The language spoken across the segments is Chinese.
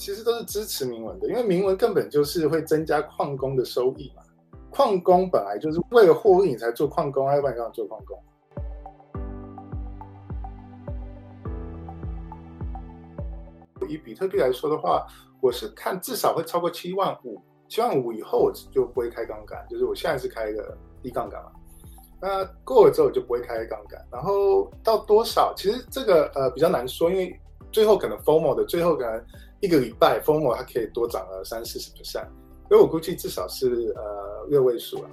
其实都是支持明文的，因为明文根本就是会增加矿工的收益嘛。矿工本来就是为了获利你才做矿工，要不然干嘛做矿工？以比特币来说的话，我是看至少会超过七万五，七万五以后我就不会开杠杆，就是我现在是开一个低杠杆嘛。那过了之后我就不会开杠杆，然后到多少？其实这个呃比较难说，因为最后可能 formal 的最后可能一个礼拜 formal 它可以多涨了三四十 percent，所以我估计至少是呃六位数了。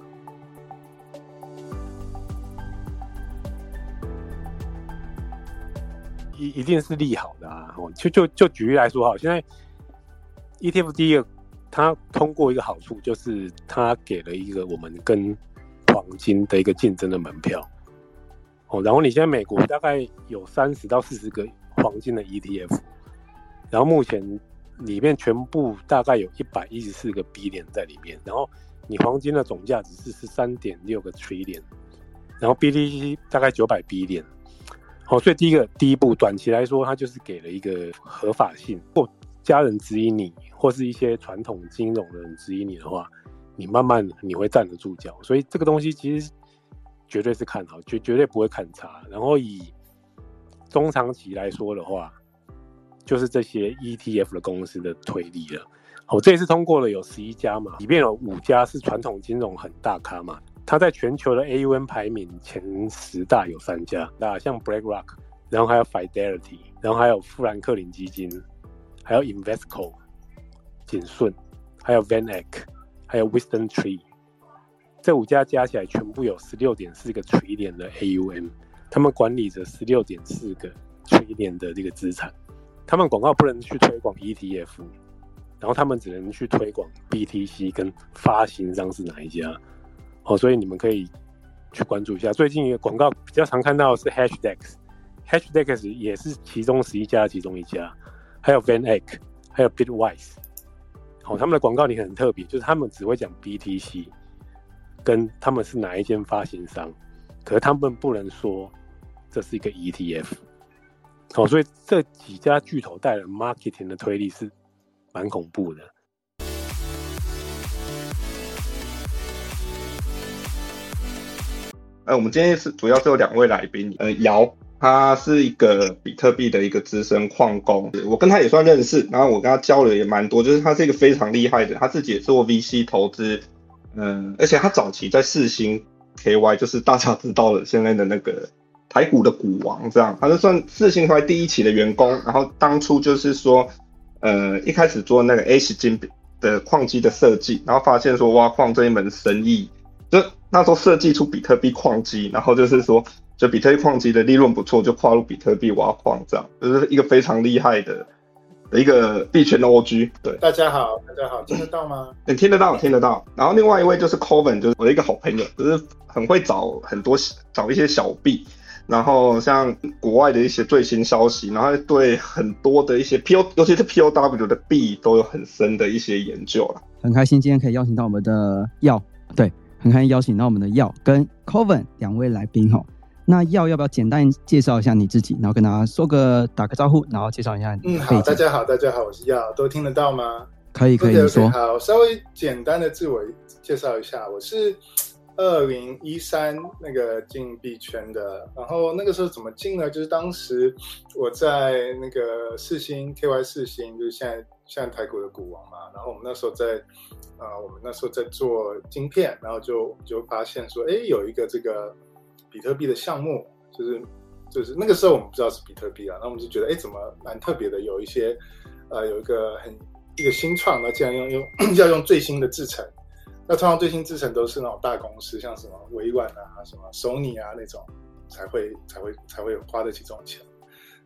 一一定是利好的啊！就就就举例来说哈，现在 ETF 第一个它通过一个好处就是它给了一个我们跟黄金的一个竞争的门票哦。然后你现在美国大概有三十到四十个黄金的 ETF，然后目前里面全部大概有一百一十四个 B 点在里面，然后你黄金的总价值是十三点六个 trillion，然后 BTC 大概九百 B 点。好，所以第一个第一步，短期来说，它就是给了一个合法性。或家人指引你，或是一些传统金融的人指引你的话，你慢慢你会站得住脚。所以这个东西其实绝对是看好，绝绝对不会看差。然后以中长期来说的话，就是这些 ETF 的公司的推力了。我，这一次通过了有十一家嘛，里面有五家是传统金融很大咖嘛。它在全球的 AUM 排名前十大有三家，那像 BlackRock，然后还有 Fidelity，然后还有富兰克林基金，还有 Investco，景顺，还有 VanEck，还有 Wisdom Tree，这五家加起来全部有十六点四个 trillion 的 AUM，他们管理着十六点四个 trillion 的这个资产，他们广告不能去推广 ETF，然后他们只能去推广 BTC 跟发行商是哪一家。哦，所以你们可以去关注一下。最近广告比较常看到是 Hashdex，Hashdex 也是其中十一家其中一家，还有 VanEck，还有 Bitwise。哦，他们的广告你很特别，就是他们只会讲 BTC，跟他们是哪一间发行商，可是他们不能说这是一个 ETF。哦，所以这几家巨头带来 marketing 的推力是蛮恐怖的。呃，我们今天是主要是有两位来宾，呃，姚，他是一个比特币的一个资深矿工，我跟他也算认识，然后我跟他交流也蛮多，就是他是一个非常厉害的，他自己也做 VC 投资，嗯，而且他早期在四星 KY，就是大家知道的现在的那个台股的股王，这样，他是算四星 KY 第一期的员工，然后当初就是说，呃，一开始做那个 H 金的矿机的设计，然后发现说挖矿这一门生意。就那时候设计出比特币矿机，然后就是说，就比特币矿机的利润不错，就跨入比特币挖矿这样，就是一个非常厉害的的一个币圈的 OG。对，大家好，大家好，听得到吗？你听得到，听得到。然后另外一位就是 Coven，就是我的一个好朋友，就是很会找很多找一些小币，然后像国外的一些最新消息，然后对很多的一些 PO，尤其是 POW 的币都有很深的一些研究了。很开心今天可以邀请到我们的耀，对。很开心邀请到我们的耀跟 Coven 两位来宾哈。那耀要不要简单介绍一下你自己，然后跟大家说个打个招呼，然后介绍一下。嗯，好，大家好，大家好，我是耀，都听得到吗？可以，可以说。好，稍微简单的自我介绍一下，我是二零一三那个进币圈的，然后那个时候怎么进呢？就是当时我在那个四星 KY 四星，就是现在现在台股的股王嘛，然后我们那时候在。啊，我们那时候在做晶片，然后就就发现说，哎，有一个这个比特币的项目，就是就是那个时候我们不知道是比特币啊，那我们就觉得，哎，怎么蛮特别的，有一些呃，有一个很一个新创，那既然用用要用最新的制程，那通常最新制程都是那种大公司，像什么微软啊、什么 Sony 啊那种才会才会才会花得起这种钱。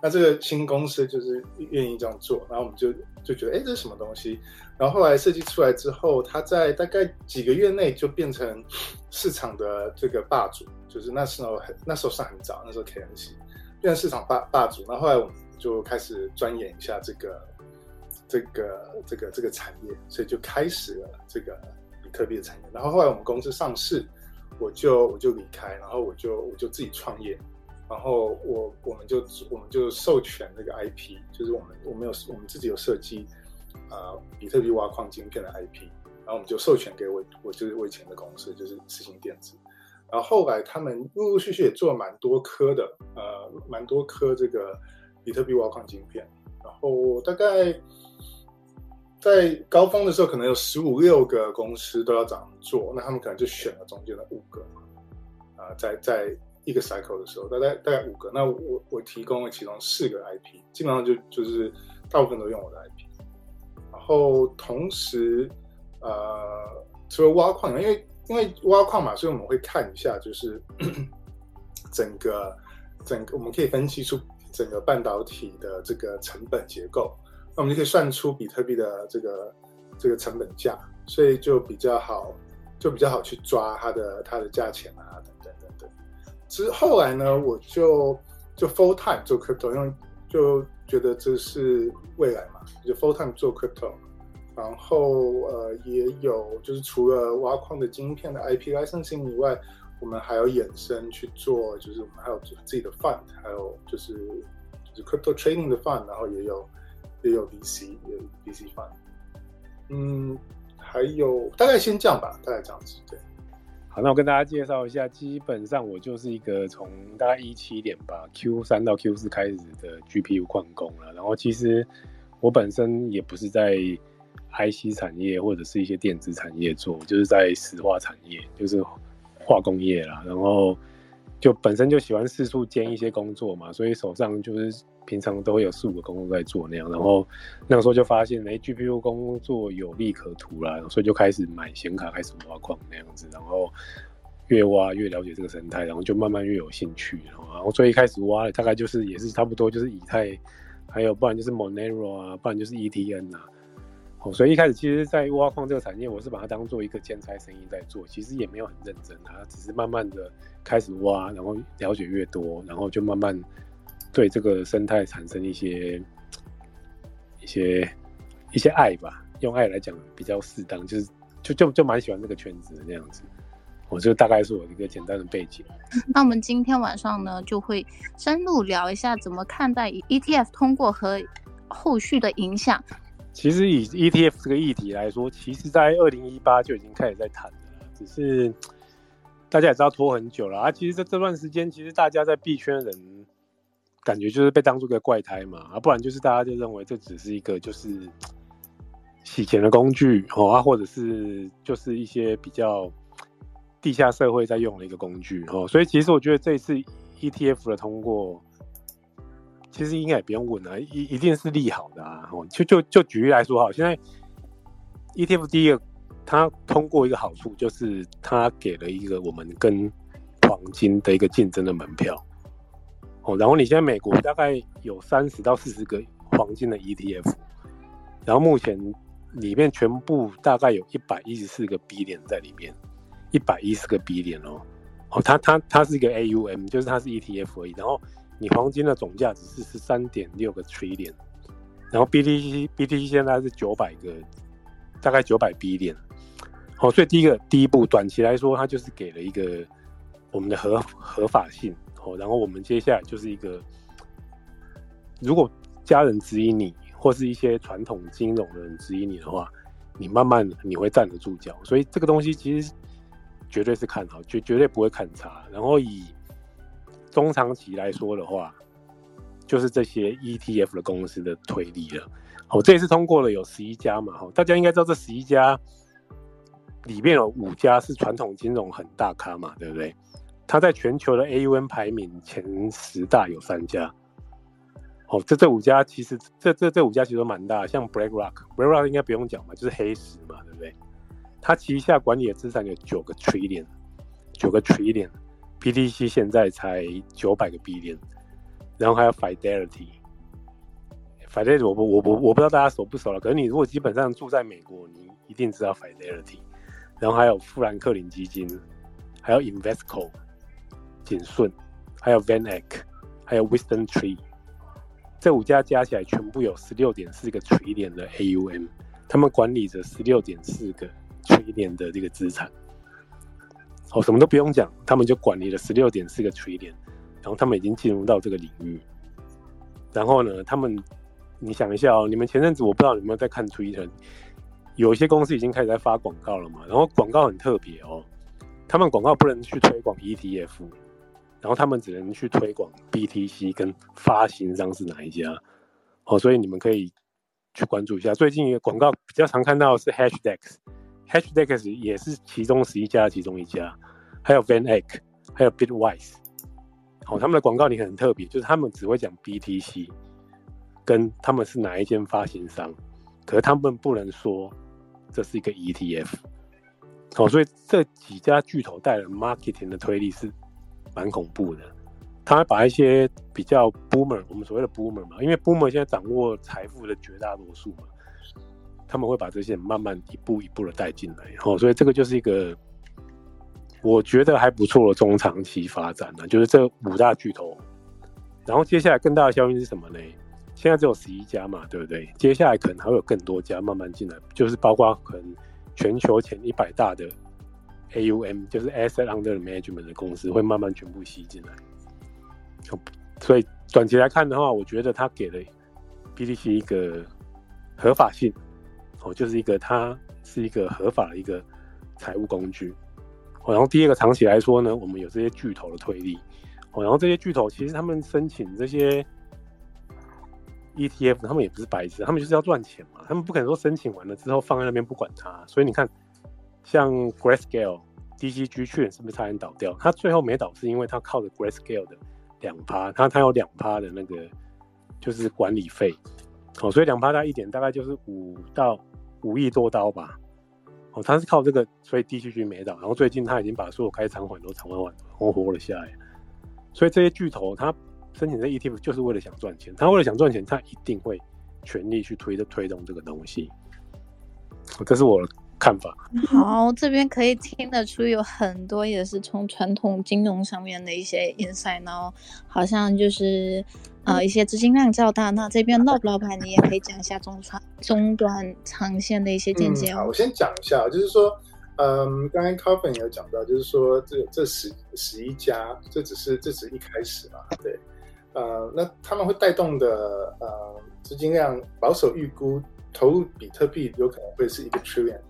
那这个新公司就是愿意这样做，然后我们就就觉得，哎，这是什么东西？然后后来设计出来之后，它在大概几个月内就变成市场的这个霸主，就是那时候很那时候算很早，那时候 K N C 变成市场霸霸主。然后后来我们就开始钻研一下这个这个这个这个产业，所以就开始了这个特币的产业。然后后来我们公司上市，我就我就离开，然后我就我就自己创业。然后我我们就我们就授权那个 IP，就是我们我们有我们自己有设计呃比特币挖矿晶片的 IP，然后我们就授权给我我就是我以前的公司就是四星电子，然后后来他们陆陆续续也做了蛮多颗的呃蛮多颗这个比特币挖矿晶片，然后大概。在高峰的时候，可能有十五六个公司都要这样做，那他们可能就选了中间的五个，啊，在在一个 cycle 的时候，大概大概五个，那我我提供了其中四个 IP，基本上就就是大部分都用我的 IP，然后同时呃，除了挖矿，因为因为挖矿嘛，所以我们会看一下，就是 整个整个我们可以分析出整个半导体的这个成本结构。那我们就可以算出比特币的这个这个成本价，所以就比较好，就比较好去抓它的它的价钱啊，等等等等。之后来呢，我就就 full time 做 crypto，因为就觉得这是未来嘛，就 full time 做 crypto。然后呃，也有就是除了挖矿的晶片的 IP licensing 以外，我们还有衍生去做，就是我们还有自己的 fund，还有就是就是 crypto trading 的 fund，然后也有。也有 VC，也有 VC 矿嗯，还有大概先这样吧，大概这样子。对，好，那我跟大家介绍一下，基本上我就是一个从大概一七年吧，Q 三到 Q 四开始的 GPU 矿工了。然后其实我本身也不是在 IC 产业或者是一些电子产业做，就是在石化产业，就是化工业啦。然后就本身就喜欢四处兼一些工作嘛，所以手上就是。平常都会有四五个工作在做那样，然后那个时候就发现，哎，GPU 工作有利可图啦，所以就开始买显卡，开始挖矿那样子，然后越挖越了解这个生态，然后就慢慢越有兴趣，然后最一开始挖的大概就是也是差不多就是以太，还有不然就是 Monero 啊，不然就是 ETN 啊，哦，所以一开始其实，在挖矿这个产业，我是把它当做一个兼差生意在做，其实也没有很认真啊，只是慢慢的开始挖，然后了解越多，然后就慢慢。对这个生态产生一些一些一些爱吧，用爱来讲比较适当，就是就就就蛮喜欢这个圈子的那样子。我就大概是我一个简单的背景。那我们今天晚上呢，就会深入聊一下怎么看待 ETF 通过和后续的影响。其实以 ETF 这个议题来说，其实在二零一八就已经开始在谈了，只是大家也知道拖很久了啊。其实这这段时间，其实大家在币圈人。感觉就是被当做个怪胎嘛，啊，不然就是大家就认为这只是一个就是洗钱的工具哦，啊，或者是就是一些比较地下社会在用的一个工具哦，所以其实我觉得这一次 ETF 的通过，其实应该也不用问了，一一定是利好的啊。哦，就就就举例来说哈，现在 ETF 第一个它通过一个好处就是它给了一个我们跟黄金的一个竞争的门票。哦，然后你现在美国大概有三十到四十个黄金的 ETF，然后目前里面全部大概有一百一十四个 B 点在里面，一百一十个 B 点哦，哦，它它它是一个 AUM，就是它是 ETF 而已。然后你黄金的总价值是十三点六个 trillion，然后 BTC BTC 现在是九百个，大概九百 B 点。好，所以第一个第一步，短期来说，它就是给了一个我们的合合法性。哦，然后我们接下来就是一个，如果家人指引你，或是一些传统金融的人指引你的话，你慢慢你会站得住脚。所以这个东西其实绝对是看好，绝绝对不会看差。然后以中长期来说的话，就是这些 ETF 的公司的推力了。哦，这一次通过了有十一家嘛，哈，大家应该知道这十一家里面有五家是传统金融很大咖嘛，对不对？它在全球的 AUM 排名前十大有三家，哦，这这五家其实这这这五家其实都蛮大，像 BlackRock，BlackRock 应该不用讲嘛，就是黑石嘛，对不对？它旗下管理的资产有九个 trillion，九个 trillion，PTC 现在才九百个 billion，然后还有 Fidelity，Fidelity 我不我不我不知道大家熟不熟了，可是你如果基本上住在美国，你一定知道 Fidelity，然后还有富兰克林基金，还有 Investco。景顺，还有 Van Eck，还有 Wisdom Tree，这五家加起来全部有十六点四个 trillion 的 AUM，他们管理着十六点四个 trillion 的这个资产。哦，什么都不用讲，他们就管理了十六点四个 trillion，然后他们已经进入到这个领域。然后呢，他们你想一下哦，你们前阵子我不知道你有没有在看 Twitter，有一些公司已经开始在发广告了嘛，然后广告很特别哦，他们广告不能去推广 ETF，然后他们只能去推广 BTC 跟发行商是哪一家哦，所以你们可以去关注一下。最近一个广告比较常看到的是 Hashdex，Hashdex 也是其中十一家其中一家，还有 Van Eck，还有 Bitwise。哦，他们的广告你很特别，就是他们只会讲 BTC，跟他们是哪一间发行商，可是他们不能说这是一个 ETF。哦，所以这几家巨头带来 marketing 的推力是蛮恐怖的。他会把一些比较 boomer，我们所谓的 boomer 嘛，因为 boomer 现在掌握财富的绝大多数嘛，他们会把这些慢慢一步一步的带进来。哦，所以这个就是一个。我觉得还不错的中长期发展呢，就是这五大巨头。然后接下来更大的效应是什么呢？现在只有十一家嘛，对不对？接下来可能还会有更多家慢慢进来，就是包括可能全球前一百大的 AUM，就是 Asset Under Management 的公司会慢慢全部吸进来。所以短期来看的话，我觉得它给了 BTC 一个合法性，哦，就是一个它是一个合法的一个财务工具。然后第二个长期来说呢，我们有这些巨头的推力，哦，然后这些巨头其实他们申请这些 ETF，他们也不是白痴，他们就是要赚钱嘛，他们不可能说申请完了之后放在那边不管它。所以你看，像 Grayscale、DCG 去年是不是差点倒掉？它最后没倒，是因为它靠着 Grayscale 的两趴，它它有两趴的那个就是管理费，哦，所以两趴大一点大概就是五到五亿多刀吧。哦，他是靠这个，所以 D C G 没倒，然后最近他已经把所有开偿款都偿还完，活活了下来。所以这些巨头他申请这 E T F 就是为了想赚钱，他为了想赚钱，他一定会全力去推的推动这个东西。这是我看法。好，这边可以听得出有很多也是从传统金融上面的一些 insight，然后好像就是。啊，一些资金量较大，那这边 Nob 老板，你也可以讲一下中长、中短、长线的一些见解。好，我先讲一下，就是说，嗯，刚刚 c o v i n 有讲到，就是说，这这十十一家，这只是这只是一开始嘛，对，呃，那他们会带动的，呃，资金量保守预估投入比特币有可能会是一个 trillion。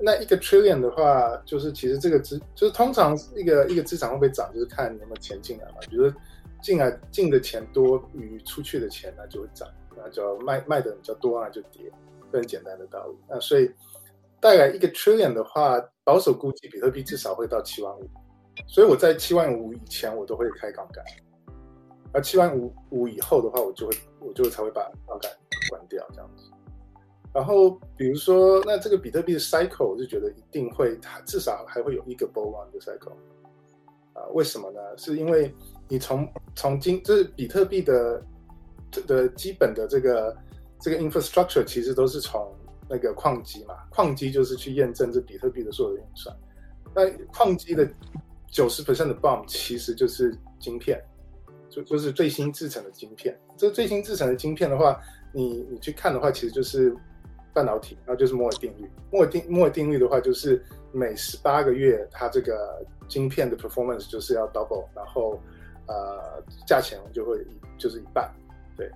那一个 trillion 的话，就是其实这个资，就是通常一个一个资产会不会涨，就是看有没有钱进来嘛，比如说。进来进的钱多于出去的钱，那就会涨，那就卖卖的比较多，那就跌，很简单的道理。那所以带来一个 trillion 的话，保守估计比特币至少会到七万五，所以我在七万五以前我都会开杠杆，而七万五五以后的话，我就会我就才会把杠杆关掉这样子。然后比如说，那这个比特币的 cycle，我就觉得一定会，至少还会有一个 bull run 的 cycle。啊，为什么呢？是因为你从从今就是比特币的的基本的这个这个 infrastructure 其实都是从那个矿机嘛，矿机就是去验证这比特币的所有的运算。那矿机的九十 percent 的 bomb 其实就是晶片，就就是最新制成的晶片。这最新制成的晶片的话，你你去看的话，其实就是半导体，然后就是摩尔定律。摩尔定摩尔定律的话，就是每十八个月它这个晶片的 performance 就是要 double，然后。呃，价钱就会就是一半，对。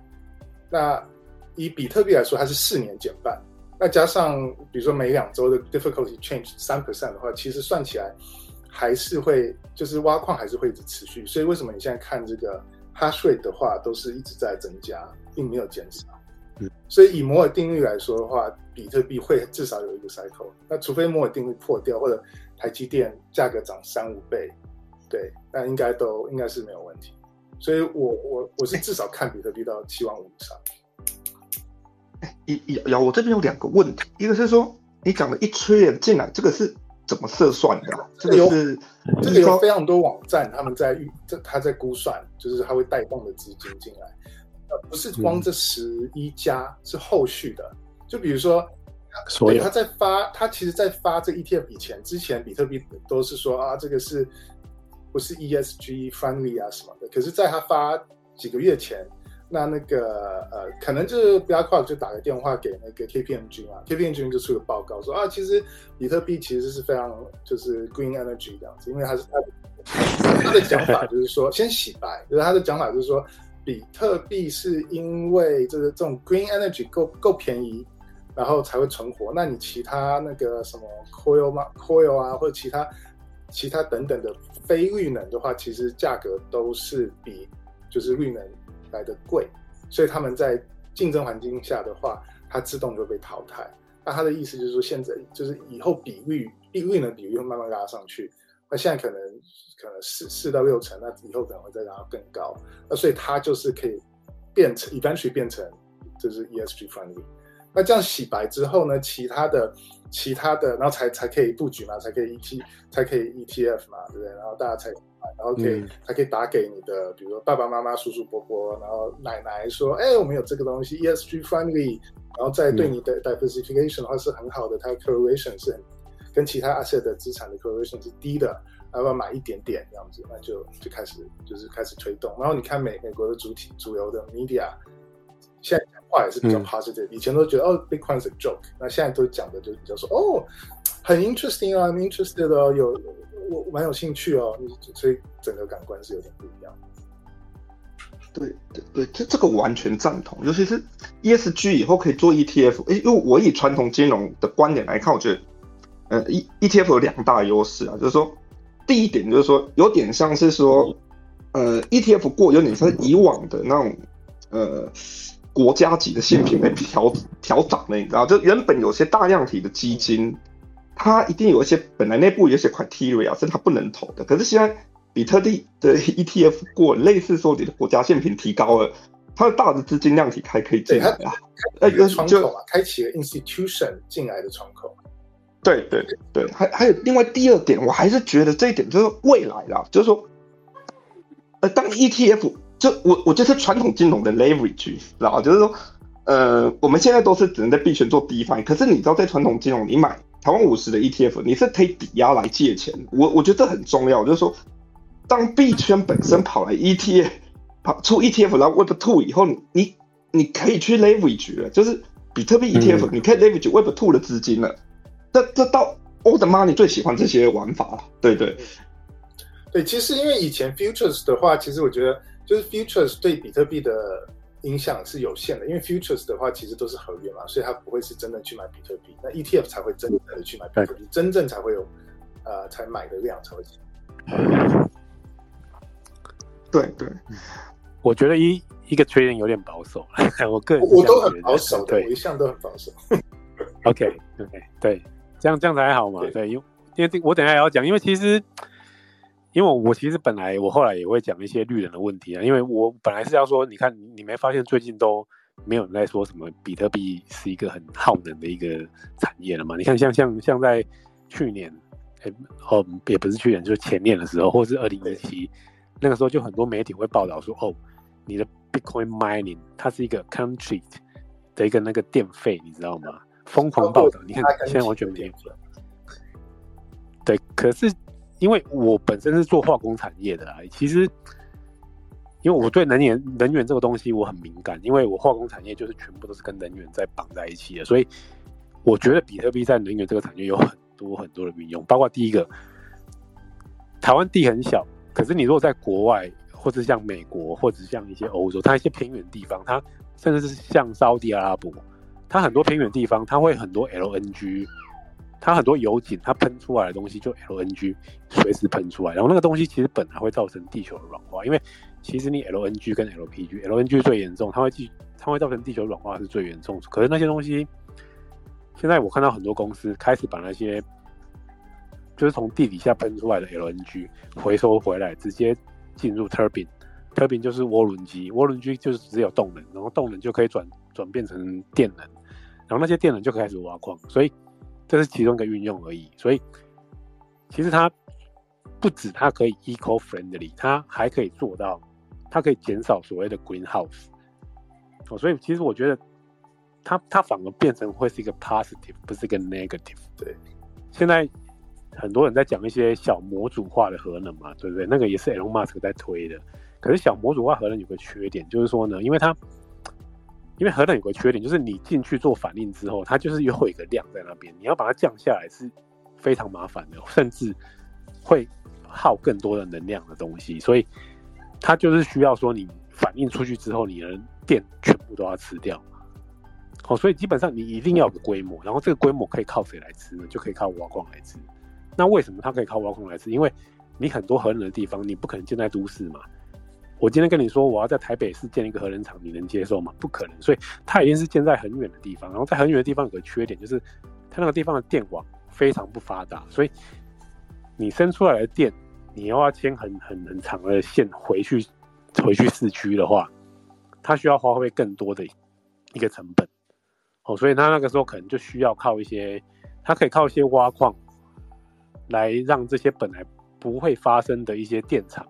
那以比特币来说，它是四年减半。那加上比如说每两周的 difficulty change 三 percent 的话，其实算起来还是会就是挖矿还是会一直持续。所以为什么你现在看这个 hash rate 的话，都是一直在增加，并没有减少。嗯。所以以摩尔定律来说的话，比特币会至少有一个 cycle。那除非摩尔定律破掉，或者台积电价格涨三五倍。对，那应该都应该是没有问题，所以我我我是至少看比特币到七万五以上。哎，一瑶，我这边有两个问题，一个是说你讲的一 trillion 进来，这个是怎么测算的？这个是这个有非常多网站他们在预这他在估算，就是他会带动的资金进来，呃，不是光这十一家，是后续的，就比如说，所以他在发，他其实在发这 ETF 以前，之前比特币都是说啊，这个是。不是 ESG friendly 啊什么的，可是，在他发几个月前，那那个呃，可能就是 o c k 就打个电话给那个 KPMG 嘛，KPMG 就出个报告说啊，其实比特币其实是非常就是 green energy 这样子，因为他是他他的讲法就是说，先洗白，就是他的讲法就是说，比特币是因为这个这种 green energy 够够便宜，然后才会存活。那你其他那个什么 coil 吗？coil 啊，或者其他其他等等的非绿能的话，其实价格都是比就是绿能来的贵，所以他们在竞争环境下的话，它自动就被淘汰。那他的意思就是说，现在就是以后比率比率能比率会慢慢拉上去。那现在可能可能四四到六成，那以后可能会再拉更高。那所以它就是可以变成，eventually 变成就是 ESG friendly。那这样洗白之后呢，其他的其他的，然后才才可以布局嘛，才可以 ET 才可以 ETF 嘛，对不对？然后大家才然后可以才可以打给你的，比如说爸爸妈妈、叔叔伯伯，然后奶奶说，哎，我们有这个东西 ESG friendly，然后再对你的 diversification 的话是很好的，它的 correlation 是很。跟其他 asset 的资产的 correlation 是低的，要不要买一点点这样子，那就就开始就是开始推动。然后你看美美国的主体主流的 media，现在讲话也是比较 positive，以前都觉得哦 Bitcoin 是 joke，那现在都讲的就比较说哦很 interesting 啊，I'm interested 哦，有我蛮有兴趣哦，所以整个感官是有点不一样。对对对，这这个完全赞同，尤其是 ESG 以后可以做 ETF，哎，因为我以传统金融的观点来看，我觉得。呃，E E T F 有两大优势啊，就是说，第一点就是说，有点像是说，呃，E T F 过有点像以往的那种，呃，国家级的新品被调调涨了，你知道，就原本有些大量体的基金，它一定有一些本来内部有些 criteria 是它不能投的，可是现在比特币的 E T F 过类似说你的国家现品提高了，它的大的资金量体还可以进来啊，那个，窗口啊，开启了 institution 进来的窗口。对对对，还还有另外第二点，我还是觉得这一点就是未来啦，就是说，呃，当 ETF 就我我就是传统金融的 leverage，然后就是说，呃，我们现在都是只能在币圈做 DeFi，可是你知道在传统金融，你买台湾五十的 ETF，你是可以抵押来借钱，我我觉得这很重要，就是说，当币圈本身跑来 ETF 跑出 ETF 然后 Web Two 以后，你你可以去 leverage 了，就是比特币 ETF，你可以 leverage Web Two 的资金了。这这到我的妈！你最喜欢这些玩法了，对对对。其实因为以前 futures 的话，其实我觉得就是 futures 对比特币的影响是有限的，因为 futures 的话其实都是合约嘛，所以它不会是真的去买比特币。那 ETF 才会真正的去买比特币，真正才会有呃才买的量才会。对对，我觉得一一个 trading 有点保守，我个人我都很保守，对，我一向都很保守。OK OK 对。这样这样才还好嘛？对，因为因为我等下也要讲，因为其实，因为我我其实本来我后来也会讲一些绿人的问题啊，因为我本来是要说，你看你没发现最近都没有人在说什么比特币是一个很耗能的一个产业了嘛？你看像像像在去年，哎哦也不是去年，就是前年的时候，或是二零一七那个时候，就很多媒体会报道说，哦，你的 Bitcoin mining 它是一个 country 的一个那个电费，你知道吗？疯狂报道，你看现在完全没有。对，可是因为我本身是做化工产业的啊，其实因为我对能源能源这个东西我很敏感，因为我化工产业就是全部都是跟能源在绑在一起的，所以我觉得比特币在能源这个产业有很多很多的运用，包括第一个，台湾地很小，可是你如果在国外或者像美国或者像一些欧洲，它一些偏远地方，它甚至是像沙地阿拉伯。它很多偏远地方，它会很多 LNG，它很多油井，它喷出来的东西就 LNG 随时喷出来，然后那个东西其实本来会造成地球的软化，因为其实你 LNG 跟 LPG，LNG 最严重，它会地它会造成地球软化是最严重。可是那些东西，现在我看到很多公司开始把那些就是从地底下喷出来的 LNG 回收回来，直接进入 turbine，turbine 就是涡轮机，涡轮机就是只有动能，然后动能就可以转转变成电能。然后那些电能就开始挖矿，所以这是其中一个运用而已。所以其实它不止它可以 eco friendly，它还可以做到，它可以减少所谓的 greenhouse。哦，所以其实我觉得它它反而变成会是一个 positive，不是一个 negative。对，现在很多人在讲一些小模组化的核能嘛，对不对？那个也是 Elon Musk 在推的。可是小模组化核能有个缺点，就是说呢，因为它因为核能有个缺点，就是你进去做反应之后，它就是又有一个量在那边，你要把它降下来是非常麻烦的，甚至会耗更多的能量的东西。所以它就是需要说你反应出去之后，你的电全部都要吃掉。好，所以基本上你一定要有个规模，然后这个规模可以靠谁来吃呢？就可以靠挖矿来吃。那为什么它可以靠挖矿来吃？因为你很多核能的地方，你不可能建在都市嘛。我今天跟你说，我要在台北市建一个核能厂，你能接受吗？不可能。所以它一定是建在很远的地方，然后在很远的地方有个缺点，就是它那个地方的电网非常不发达，所以你生出来的电，你又要牵很很很长的线回去回去市区的话，它需要花费更多的一个成本。哦，所以他那个时候可能就需要靠一些，他可以靠一些挖矿，来让这些本来不会发生的一些电厂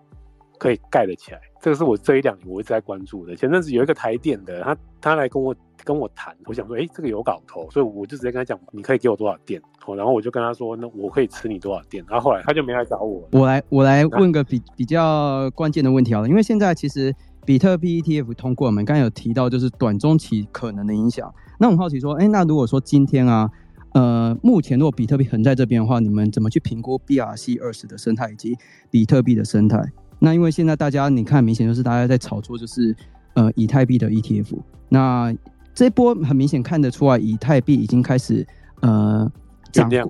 可以盖得起来。这个是我这一两年我一直在关注的。前阵子有一个台电的，他他来跟我跟我谈，我想说，哎，这个有搞头，所以我就直接跟他讲，你可以给我多少电？然后我就跟他说，那我可以吃你多少电？然后后来他就没来找我。我来我来问个比比较关键的问题好了，因为现在其实比特币 ETF 通过，我们刚刚有提到就是短中期可能的影响。那我好奇说，哎，那如果说今天啊，呃，目前如果比特币横在这边的话，你们怎么去评估 BRC 二十的生态以及比特币的生态？那因为现在大家你看，明显就是大家在炒作，就是呃以太币的 ETF。那这波很明显看得出来，以太币已经开始呃涨量，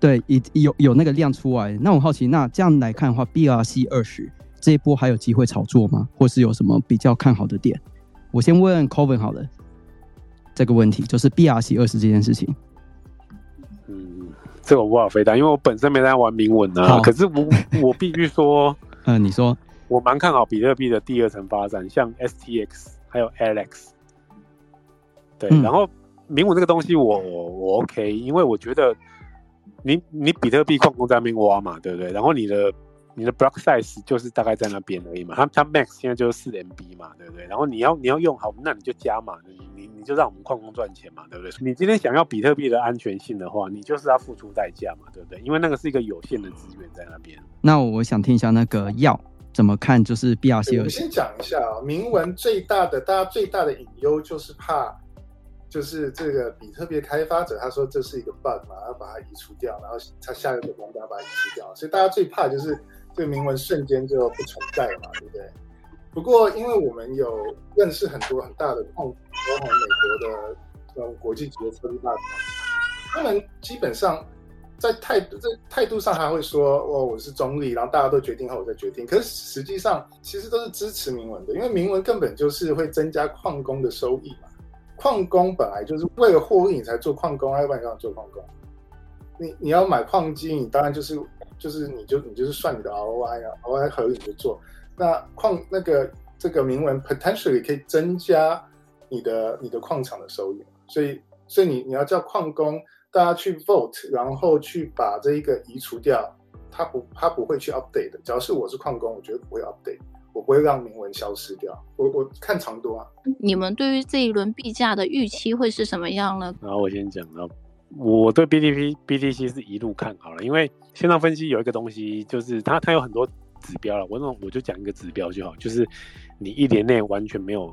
对，有有有那个量出来。那我好奇，那这样来看的话，BRC 二十这一波还有机会炒作吗？或是有什么比较看好的点？我先问 Coven 好了。这个问题就是 BRC 二十这件事情。嗯，这个我无法回答，因为我本身没在玩铭文啊。可是我我必须说，嗯，你说我蛮看好比特币的第二层发展，像 STX 还有 Alex。对，然后铭文这个东西我我 OK，因为我觉得你你比特币矿工在那边挖嘛，对不对？然后你的。你的 block size 就是大概在那边而已嘛，它它 max 现在就是四 MB 嘛，对不对？然后你要你要用好，那你就加嘛，你你你就让我们矿工赚钱嘛，对不对？你今天想要比特币的安全性的话，你就是要付出代价嘛，对不对？因为那个是一个有限的资源在那边。那我想听一下那个药怎么看，就是 BRC。我先讲一下啊，铭文最大的大家最大的隐忧就是怕，就是这个比特币开发者他说这是一个 bug 嘛，要把它移除掉，然后他下一个目标把它移除掉，所以大家最怕就是。这个铭文瞬间就不存在了嘛，对不对？不过，因为我们有认识很多很大的矿，包括美国的这种国际级的科技大厂，他们基本上在态度在态度上还会说：“哦，我是中立，然后大家都决定后我再决定。”可是实际上，其实都是支持铭文的，因为铭文根本就是会增加矿工的收益嘛。矿工本来就是为了获利你才做矿工，要不然干嘛做矿工？你你要买矿机，你当然就是。就是你就你就是算你的 ROI 啊，ROI 合理就做。那矿那个这个铭文 potentially 可以增加你的你的矿场的收益，所以所以你你要叫矿工大家去 vote，然后去把这一个移除掉，他不他不会去 update 的。只要是我是矿工，我觉得不会 update，我不会让铭文消失掉。我我看长多啊。你们对于这一轮币价的预期会是什么样呢？然后我先讲到。我对 BTP BTC 是一路看好了，因为线上分析有一个东西，就是它它有很多指标了。我那我就讲一个指标就好，就是你一年内完全没有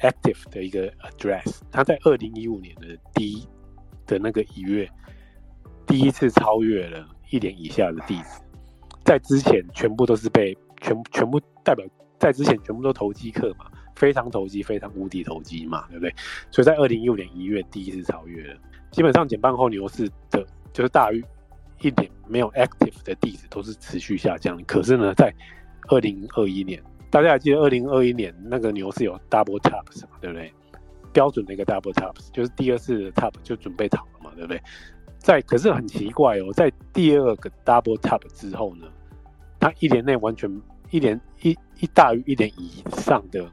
active 的一个 address，它在二零一五年的第一的那个一月，第一次超越了一年以下的地址，在之前全部都是被全全部代表在之前全部都投机客嘛，非常投机，非常无敌投机嘛，对不对？所以在二零一五年一月第一次超越了。基本上减半后牛市的，就是大于一点没有 active 的地址都是持续下降。可是呢，在二零二一年，大家还记得二零二一年那个牛市有 double tops 嘛，对不对？标准的一个 double tops，就是第二次的 top 就准备炒了嘛，对不对？在可是很奇怪哦，在第二个 double top 之后呢，它一年内完全一年一一大于一年以上的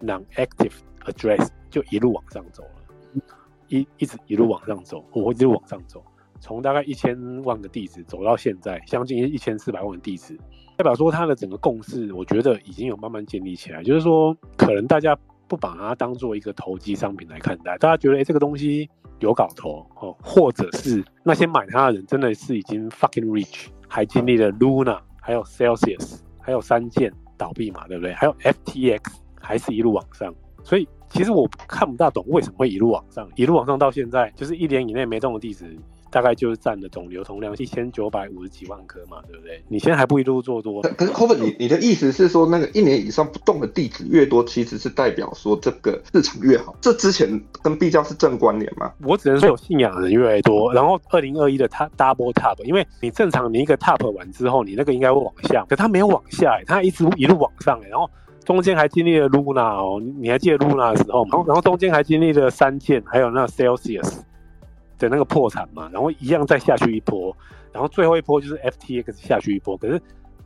non active address 就一路往上走了。一一直一路往上走，我一直往上走，从大概一千万个地址走到现在将近一千四百万个地址，代表说它的整个共识，我觉得已经有慢慢建立起来。就是说，可能大家不把它当做一个投机商品来看待，大家觉得哎，这个东西有搞头哦，或者是那些买它的人真的是已经 fucking rich，还经历了 Luna，还有 Celsius，还有三件倒闭嘛，对不对？还有 FTX 还是一路往上，所以。其实我看不大懂为什么会一路往上，一路往上到现在，就是一年以内没动的地址，大概就是占的总流通量一千九百五十几万颗嘛，对不对？你现在还不一路做多？可是，Coven，你你的意思是说，那个一年以上不动的地址越多，其实是代表说这个市场越好？这之前跟币价是正关联吗？我只能说有信仰的人越来越多。然后二零二一的它 double top，因为你正常你一个 top 完之后，你那个应该会往下，可它没有往下，它一直一路往上，然后。中间还经历了 Luna 哦，你还记得 Luna 的时候吗？然后，然后中间还经历了三件，还有那个 Celsius 的那个破产嘛，然后一样再下去一波，然后最后一波就是 FTX 下去一波。可是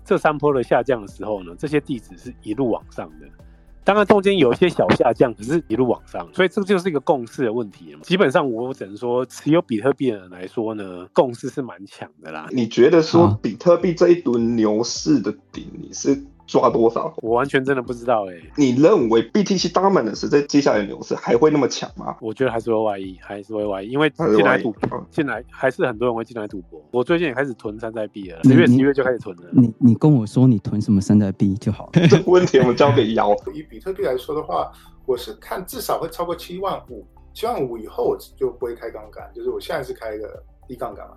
这三波的下降的时候呢，这些地址是一路往上的。当然中间有一些小下降，可是一路往上，所以这就是一个共识的问题嘛。基本上我只能说，持有比特币的人来说呢，共识是蛮强的啦。你觉得说比特币这一轮牛市的顶，你是？抓多少？我完全真的不知道哎。你认为 BTC Dominance 在接下来的牛市还会那么强吗？我觉得还是会外溢，还是会外溢，因为进来赌，进来还是很多人会进来赌博。我最近也开始囤山寨币了，十月、十一月就开始囤了。你你跟我说你囤什么山寨币就好了。这个问题我们交给姚。以比特币来说的话，我是看至少会超过七万五，七万五以后我就不会开杠杆，就是我现在是开一个低杠杆嘛。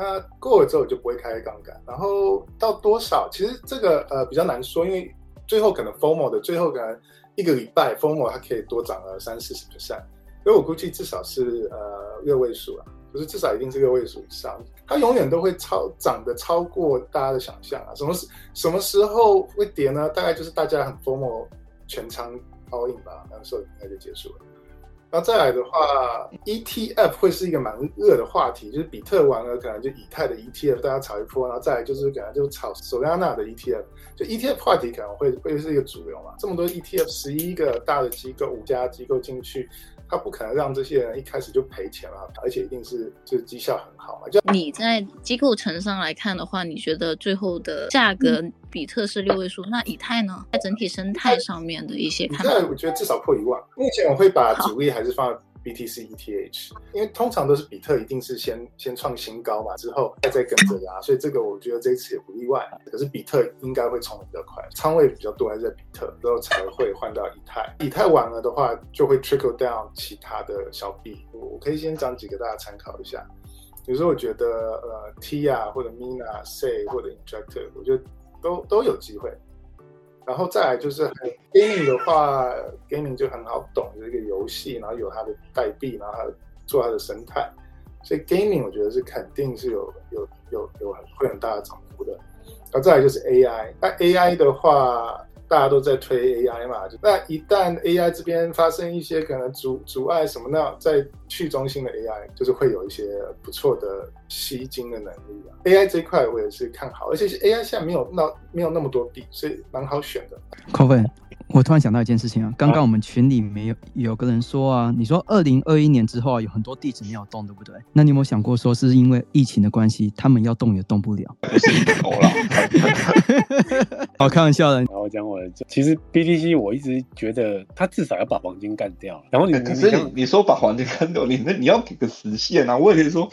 那过了之后就不会开杠杆，然后到多少？其实这个呃比较难说，因为最后可能 FOMO 的最后可能一个礼拜 FOMO 它可以多涨了三四十 percent，所以我估计至少是呃六位数啊，就是至少一定是六位数以上，它永远都会超涨的超过大家的想象啊。什么时什么时候会跌呢？大概就是大家很 FOMO 全仓 all in 吧，那个时候应该就结束了。那再来的话，ETF 会是一个蛮热的话题，就是比特玩了，可能就以太的 ETF 大家炒一波，然后再来就是可能就炒 Solana 的 ETF，就 ETF 话题可能会会是一个主流嘛。这么多 ETF，十一个大的机构，五家机构进去。他不可能让这些人一开始就赔钱了，而且一定是就是绩效很好嘛。就你在机构层上来看的话，你觉得最后的价格比特是六位数，那以太呢？在整体生态上面的一些看法，我觉得至少破一万。目前我会把主力还是放。BTC ETH，因为通常都是比特一定是先先创新高嘛，之后再跟着拉，所以这个我觉得这次也不意外。可是比特应该会冲的比较快，仓位比较多还是在比特，之后才会换到以太。以太完了的话，就会 trickle down 其他的小币。我可以先讲几个大家参考一下。比如说，我觉得呃 T 啊，或者 Mina、Say 或者 Injector，我觉得都都有机会。然后再来就是 gaming 的话，gaming 就很好懂，就是一个游戏，然后有它的代币，然后它做它的生态，所以 gaming 我觉得是肯定是有有有有很会很大的涨幅的。然后再来就是 AI，那 AI 的话。大家都在推 AI 嘛，那一旦 AI 这边发生一些可能阻阻碍什么呢？在去中心的 AI 就是会有一些不错的吸金的能力啊。AI 这一块我也是看好，而且 AI 现在没有那没有那么多币，所以蛮好选的。Coven。我突然想到一件事情啊，刚刚我们群里面有有个人说啊，你说二零二一年之后啊，有很多地址没有动，对不对？那你有没有想过说是因为疫情的关系，他们要动也动不了？不是头了。好，开玩笑的。然后讲我，其实 BTC 我一直觉得它至少要把黄金干掉。然后你可是你你说把黄金干掉，你那你要给个实现啊？我也可以说。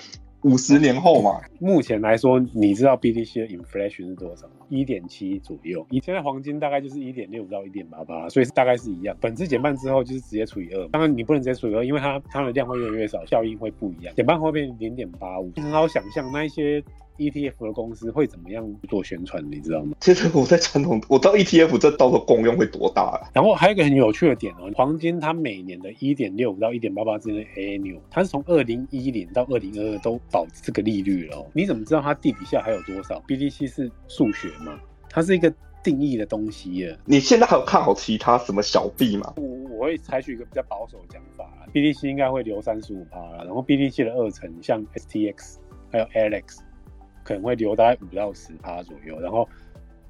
五十年后嘛，目前来说，你知道 BTC 的 inflation 是多少吗？一点七左右。以前的黄金大概就是一点六到一点八八，所以大概是一样。本质减半之后就是直接除以二。当然你不能直接除以二，因为它它的量会越来越少，效应会不一样。减半后变零点八五，很好想象那一些。ETF 的公司会怎么样做宣传？你知道吗？其实我在传统，我知道 ETF 这到时候功用会多大。啊然后还有一个很有趣的点哦，黄金它每年的一点六五到一点八八之间的 annual，它是从二零一零到二零二二都保这个利率了。你怎么知道它地底下还有多少？BTC 是数学吗？它是一个定义的东西耶。你现在还有看好其他什么小币吗？我我会采取一个比较保守的讲法，BTC 应该会留三十五趴然后 BTC 的二层像 STX 还有 Alex。可能会留大概五到十趴左右，然后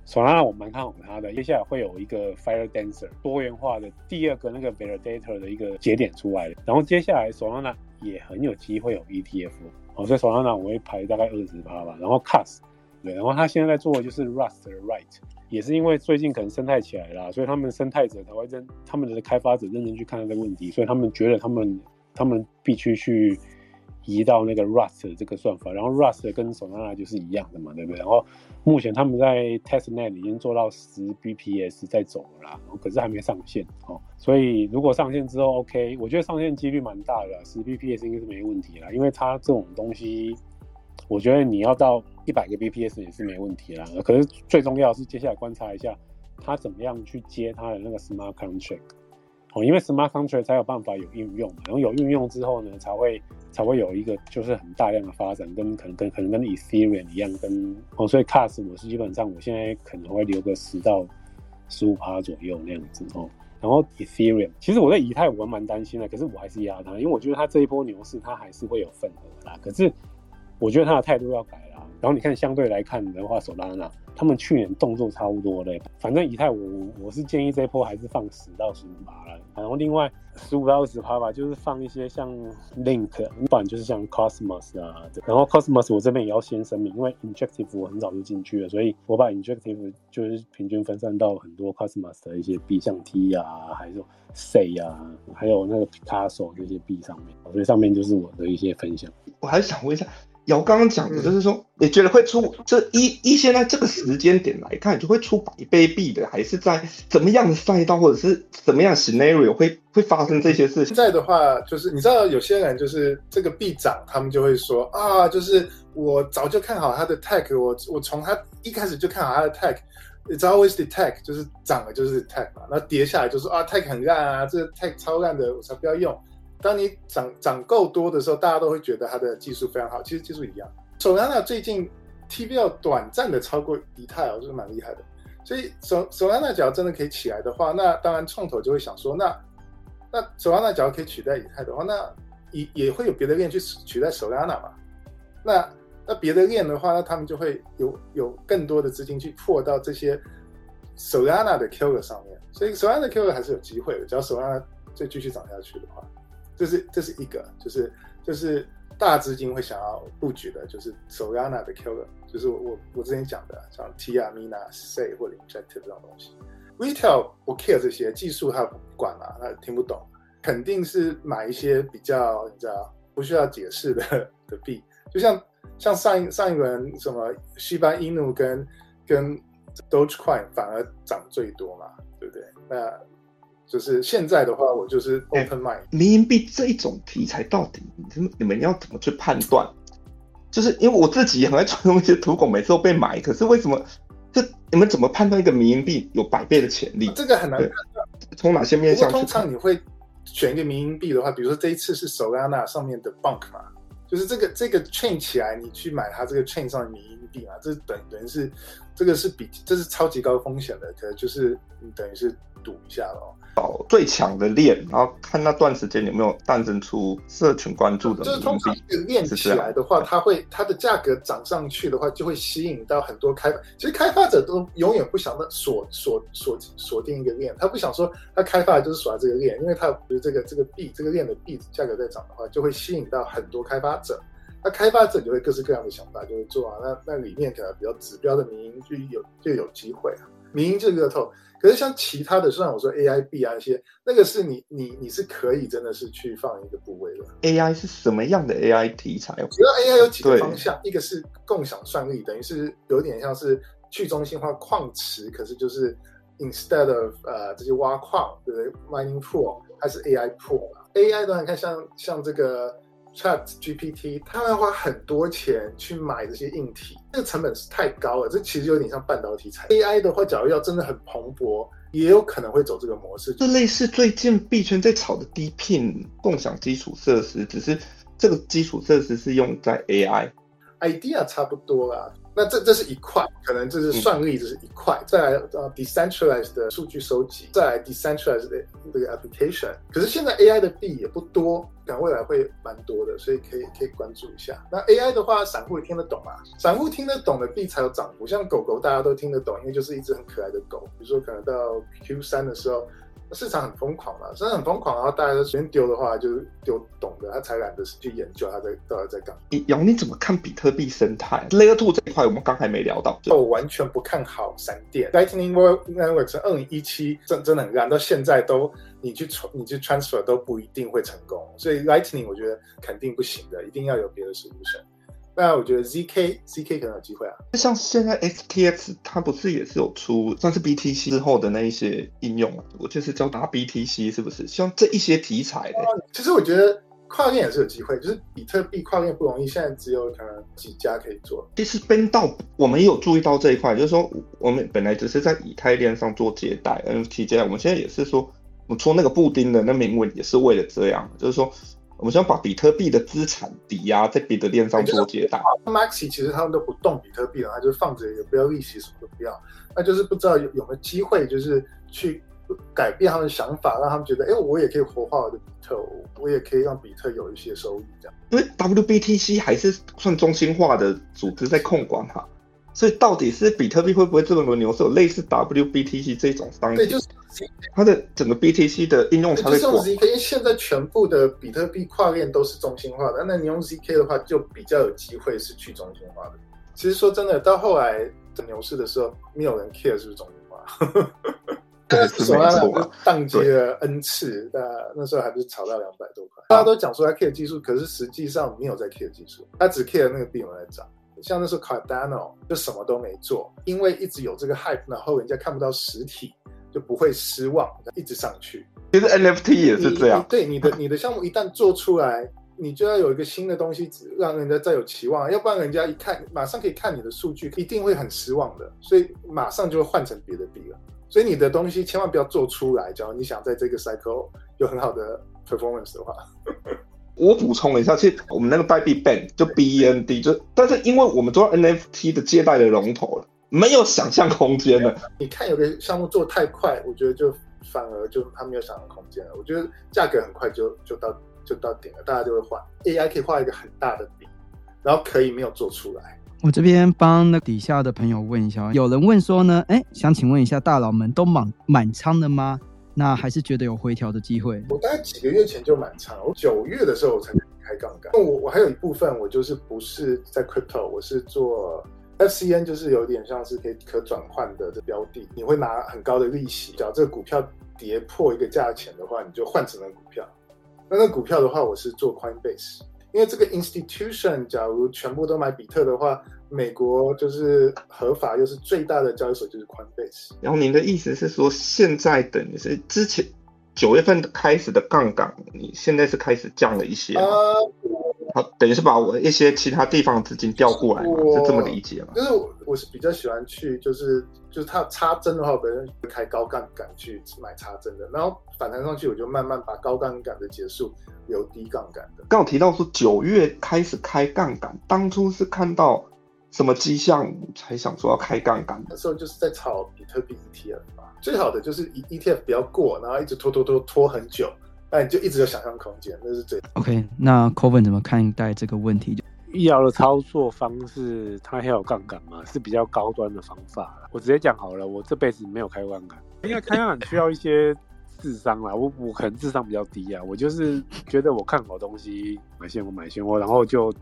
索拉纳我蛮看好它的，接下来会有一个 Fire Dancer 多元化的第二个那个 Validator 的一个节点出来然后接下来索拉纳也很有机会有 ETF，哦，所以索拉纳我会排大概二十趴吧，然后 Cus 对，然后他现在在做的就是 Rust 的 Right，也是因为最近可能生态起来了，所以他们生态者才会认他们的开发者认真去看这个问题，所以他们觉得他们他们必须去。移到那个 Rust 这个算法，然后 Rust 跟 Solana 就是一样的嘛，对不对？然后目前他们在 Testnet 已经做到十 bps 在走了啦，可是还没上线哦。所以如果上线之后 OK，我觉得上线几率蛮大的，十 bps 应该是没问题啦，因为它这种东西，我觉得你要到一百个 bps 也是没问题啦。可是最重要是接下来观察一下它怎么样去接它的那个 Smart Contract。哦，因为 smart contract 才有办法有应用嘛，然后有应用之后呢，才会才会有一个就是很大量的发展，跟可能跟可能跟 Ethereum 一样，跟哦，所以 CAS 我是基本上我现在可能会留个十到十五趴左右那样子哦。然后 Ethereum，其实我在以太我蛮担心的，可是我还是压它，因为我觉得它这一波牛市它还是会有份额啦。可是我觉得它的态度要改啦。然后你看相对来看的话，手拉那。他们去年动作差不多的，反正以太我我是建议这波还是放十到十五趴了，然后另外十五到二十趴吧，就是放一些像 Link，不然就是像 Cosmos 啊，然后 Cosmos 我这边也要先声明，因为 Injective 我很早就进去了，所以我把 Injective 就是平均分散到很多 Cosmos 的一些币，像 T 啊，还有 C 啊，还有那个 Picasso 这些币上面，所以上面就是我的一些分享。我还是想问一下。有刚刚讲的，就是说，你觉得会出这一一现在这个时间点来看，就会出百倍币的，还是在怎么样的赛道或者是怎么样 scenario 会会发生这些事情？现在的话，就是你知道，有些人就是这个币涨，他们就会说啊，就是我早就看好他的 tech，我我从他一开始就看好他的 tech，it's always the tech，就是涨了就是 tech 嘛，那跌下来就说啊 tech 很烂啊，这个 tech 超烂的，我才不要用。当你涨涨够多的时候，大家都会觉得它的技术非常好。其实技术一样。Solana 最近 TVL 短暂的超过以太哦，就是蛮厉害的。所以 Sol Solana 假如真的可以起来的话，那当然创投就会想说，那那 Solana 假如可以取代以太的话，那也也会有别的链去取代 Solana 嘛？那那别的链的话，那他们就会有有更多的资金去破到这些 Solana 的 Q 上面。所以 Solana 的 Q 还是有机会的，只要 Solana 再继续涨下去的话。这是这是一个，就是就是大资金会想要布局的，就是 Solana 的 Killer，就是我我我之前讲的，像 Tia、Mina、Say 或者 Injective 这种东西。Retail 不 care 这些技术，他不管嘛，他听不懂，肯定是买一些比较你知道不需要解释的 的币，就像像上一上一轮什么西班牙努跟跟 Dogecoin 反而涨最多嘛，对不对？那就是现在的话，我就是 open mind。民营币这一种题材到底，你们你们要怎么去判断？就是因为我自己也很爱传用一些土狗，每次都被买。可是为什么？这你们怎么判断一个民营币有百倍的潜力？这个很难判断。从哪些面向？通常你会选一个民营币的话，比如说这一次是 Solana 上面的 Bank 嘛，就是这个这个 chain 起来，你去买它这个 chain 上的民营币嘛，这等等于是这个是比这是超级高风险的，可能就是你等于是赌一下咯。找最强的链，然后看那段时间有没有诞生出社群关注的。就是通常这个链起来的话，它会它的价格涨上去的话，就会吸引到很多开发。其实开发者都永远不想锁锁锁锁定一个链，他不想说他开发就是锁在这个链，因为他觉得这个这个币这个链的币价格在涨的话，就会吸引到很多开发者。那开发者就会各式各样的想法就会做啊。那那里面可能比较指标的民营就有就有机会啊。民营就是个透。可是像其他的，虽然我说 A I B 啊一些，那个是你你你是可以真的是去放一个部位的。A I 是什么样的 A I 题材？主要 A I 有几个方向，一个是共享算力，等于是有点像是去中心化矿池，可是就是 instead of 呃这些挖矿对不对？Mining pool 还是 A I pool 嘛？A I 的话，你看像像这个。Chat GPT，它要花很多钱去买这些硬体，这个成本是太高了。这其实有点像半导体产业 AI 的话，假如要真的很蓬勃，也有可能会走这个模式。就类似最近币圈在炒的低聘共享基础设施，只是这个基础设施是用在 AI AI，idea 差不多啦。那这这是一块，可能这是算力，这是一块。再来呃，decentralized 的数据收集，再来 decentralized 的这个 application。可是现在 AI 的币也不多，但未来会蛮多的，所以可以可以关注一下。那 AI 的话，散户也听得懂啊，散户听得懂的币才有涨幅。像狗狗大家都听得懂，因为就是一只很可爱的狗。比如说可能到 Q 三的时候，市场很疯狂嘛，真的很疯狂，然后大家都随便丢的话，就是丢懂的，他才懒得去研究他在到底在干嘛。你姚，你怎么看比特币生态？Layer Two 这一块我们刚才没聊到，就我完全不看好闪电 Lightning Network 从二零一七真真的很烂，到现在都你去传你去 transfer 都不一定会成功，所以 Lightning 我觉得肯定不行的，一定要有别的 solution。那我觉得 ZK ZK 可能有机会啊。像现在 STX 它不是也是有出算是 BTC 之后的那一些应用啊？我就是叫它 BTC 是不是？像这一些题材的，其实我觉得跨链也是有机会，就是比特币跨链不容易，现在只有可能几家可以做。其实 Ben 到我们也有注意到这一块，就是说我们本来只是在以太链上做借贷 NFT 借贷，我们现在也是说，我出那个布丁的那铭文也是为了这样，就是说。我们想把比特币的资产抵押在别的链上做借贷。Maxi 其实他们都不动比特币了，他就放着也不要利息，什么都不要。那就是不知道有有没有机会，就是去改变他们的想法，让他们觉得，哎，我也可以活化我的比特，我也可以让比特有一些收益，这样。因为 WBTC 还是算中心化的组织在控管它。所以到底是比特币会不会这么轮流？是有类似 WBTC 这种商对，就是它的整个 BTC 的应用才会广。ZK，因为现在全部的比特币跨链都是中心化的，那你用 ZK 的话，就比较有机会是去中心化的。其实说真的，到后来牛市的时候，没有人 care 是不是中心化。对，是没错。宕机了 N 次，那那时候还不是炒到两百多块？大家都讲说他 care 技术，可是实际上没有在 care 技术，他只 care 那个币有在涨。像那时候 Cardano 就什么都没做，因为一直有这个 hype，然后人家看不到实体，就不会失望，一直上去。其实 NFT 也是这样，对你的你的项目一旦做出来，你就要有一个新的东西，让人家再有期望，要不然人家一看马上可以看你的数据，一定会很失望的，所以马上就会换成别的币了。所以你的东西千万不要做出来，只要你想在这个 cycle 有很好的 performance 的话。我补充了一下，其实我们那个代币 bend 就 B E N D 就，但是因为我们做 N F T 的借贷的龙头了，没有想象空间了。你看有的项目做太快，我觉得就反而就它没有想象空间了。我觉得价格很快就就到就到顶了，大家就会换 A I 可以画一个很大的饼，然后可以没有做出来。我这边帮那底下的朋友问一下，有人问说呢，哎，想请问一下大佬们都满满仓了吗？那还是觉得有回调的机会。我大概几个月前就满仓，我九月的时候我才开杠杆。我我还有一部分我就是不是在 crypto，我是做 FCN，就是有点像是可以可转换的这标的，你会拿很高的利息，只要这个股票跌破一个价钱的话，你就换成了股票。那那股票的话，我是做 Coinbase。因为这个 institution，假如全部都买比特的话，美国就是合法又是最大的交易所，就是 Coinbase。然后您的意思是说，现在等于是之前九月份开始的杠杆，你现在是开始降了一些吗？好，等于是把我一些其他地方的资金调过来，是这么理解吗？就是我我是比较喜欢去，就是就是它插针的话，本身开高杠杆去买插针的，然后反弹上去，我就慢慢把高杠杆的结束有低杠杆的。刚好提到说九月开始开杠杆，当初是看到什么迹象才想说要开杠杆？那时候就是在炒比特币 ETF 嘛，最好的就是 ETF 不要过，然后一直拖拖拖拖很久。那你就一直有想象空间，那是最 OK。那 Coven 怎么看待这个问题？医疗的操作方式，它还有杠杆吗？是比较高端的方法。我直接讲好了，我这辈子没有开过杠杆，因为开杠杆需要一些智商啦。我我可能智商比较低啊，我就是觉得我看好东西，买现货买现货，然后就。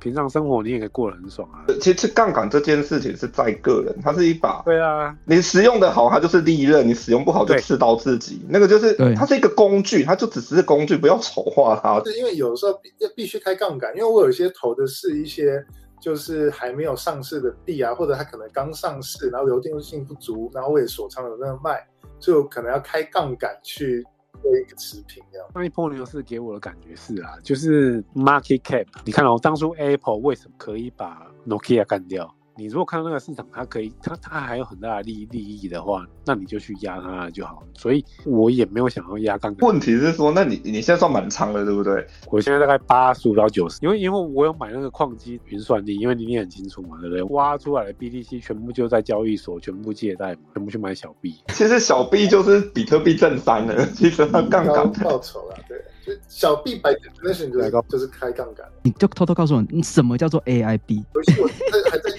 平常生活你也可以过得很爽啊。其实杠杆这件事情是在个人，它是一把。对啊，你使用的好，它就是利刃；你使用不好，就刺刀自己。那个就是，它是一个工具，它就只是工具，不要丑化它。是因为有时候要必须开杠杆，因为我有些投的是一些就是还没有上市的币啊，或者它可能刚上市，然后流动性不足，然后我也锁仓有那个卖，就可能要开杠杆去。做一个持平这样。那一波牛市给我的感觉是啊，就是 market cap。你看哦，当初 Apple 为什么可以把 Nokia 干掉？你如果看到那个市场，它可以，它它还有很大的利利益的话，那你就去压它就好了。所以我也没有想要压杠杆。问题是说，那你你现在算满仓了，对不对？我现在大概八十五到九十，因为因为我有买那个矿机云算力，因为你也很清楚嘛，对不对？挖出来的 BTC 全部就在交易所，全部借贷嘛，全部去买小币。其实小币就是比特币正三了，其实它杠杆报酬了，对。小币百 definition 就是就是开杠杆，你就偷偷告诉我，你什么叫做 AIB？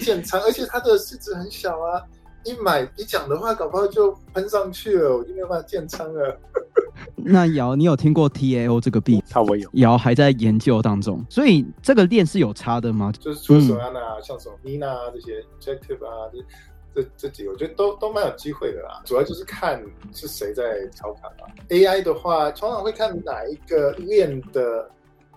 建仓，而且它的市值很小啊。一买一讲的话，搞不好就喷上去了，我就没有办法建仓了。那瑶，你有听过 TAO 这个币？他我有，瑶还在研究当中，所以这个链是有差的吗？就是除了 Solana，、像什么 Mina 啊这些 Objective 啊，这这这几个，我觉得都都蛮有机会的啦。主要就是看是谁在操盘吧。AI 的话，通常会看哪一个链的，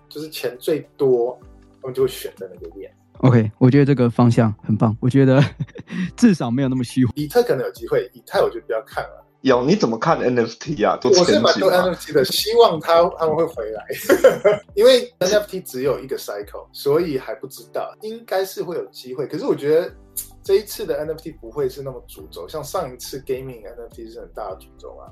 就是钱最多，他们就会选择那个链。OK，我觉得这个方向很棒，我觉得 至少没有那么虚。以太可能有机会，以太我就不要看了。有你怎么看 NFT 啊？我是蛮多 NFT 的，希望他他们会回来，因为 NFT 只有一个 cycle，所以还不知道，应该是会有机会。可是我觉得这一次的 NFT 不会是那么主轴，像上一次 gaming NFT 是很大的主轴啊。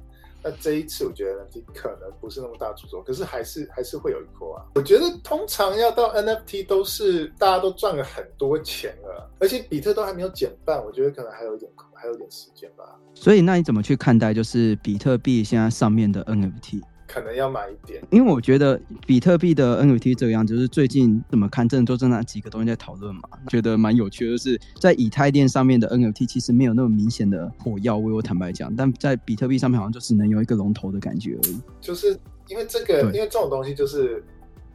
那这一次我觉得 NFT 可能不是那么大主轴，可是还是还是会有一波啊。我觉得通常要到 NFT 都是大家都赚了很多钱了，而且比特都还没有减半，我觉得可能还有一点还有点时间吧。所以那你怎么去看待就是比特币现在上面的 NFT？可能要买一点，因为我觉得比特币的 NFT 这个样子，就是最近怎么看，真的都是那几个东西在讨论嘛，觉得蛮有趣的。就是在以太链上面的 NFT 其实没有那么明显的火药味，我坦白讲，但在比特币上面好像就只能有一个龙头的感觉而已。就是因为这个，因为这种东西就是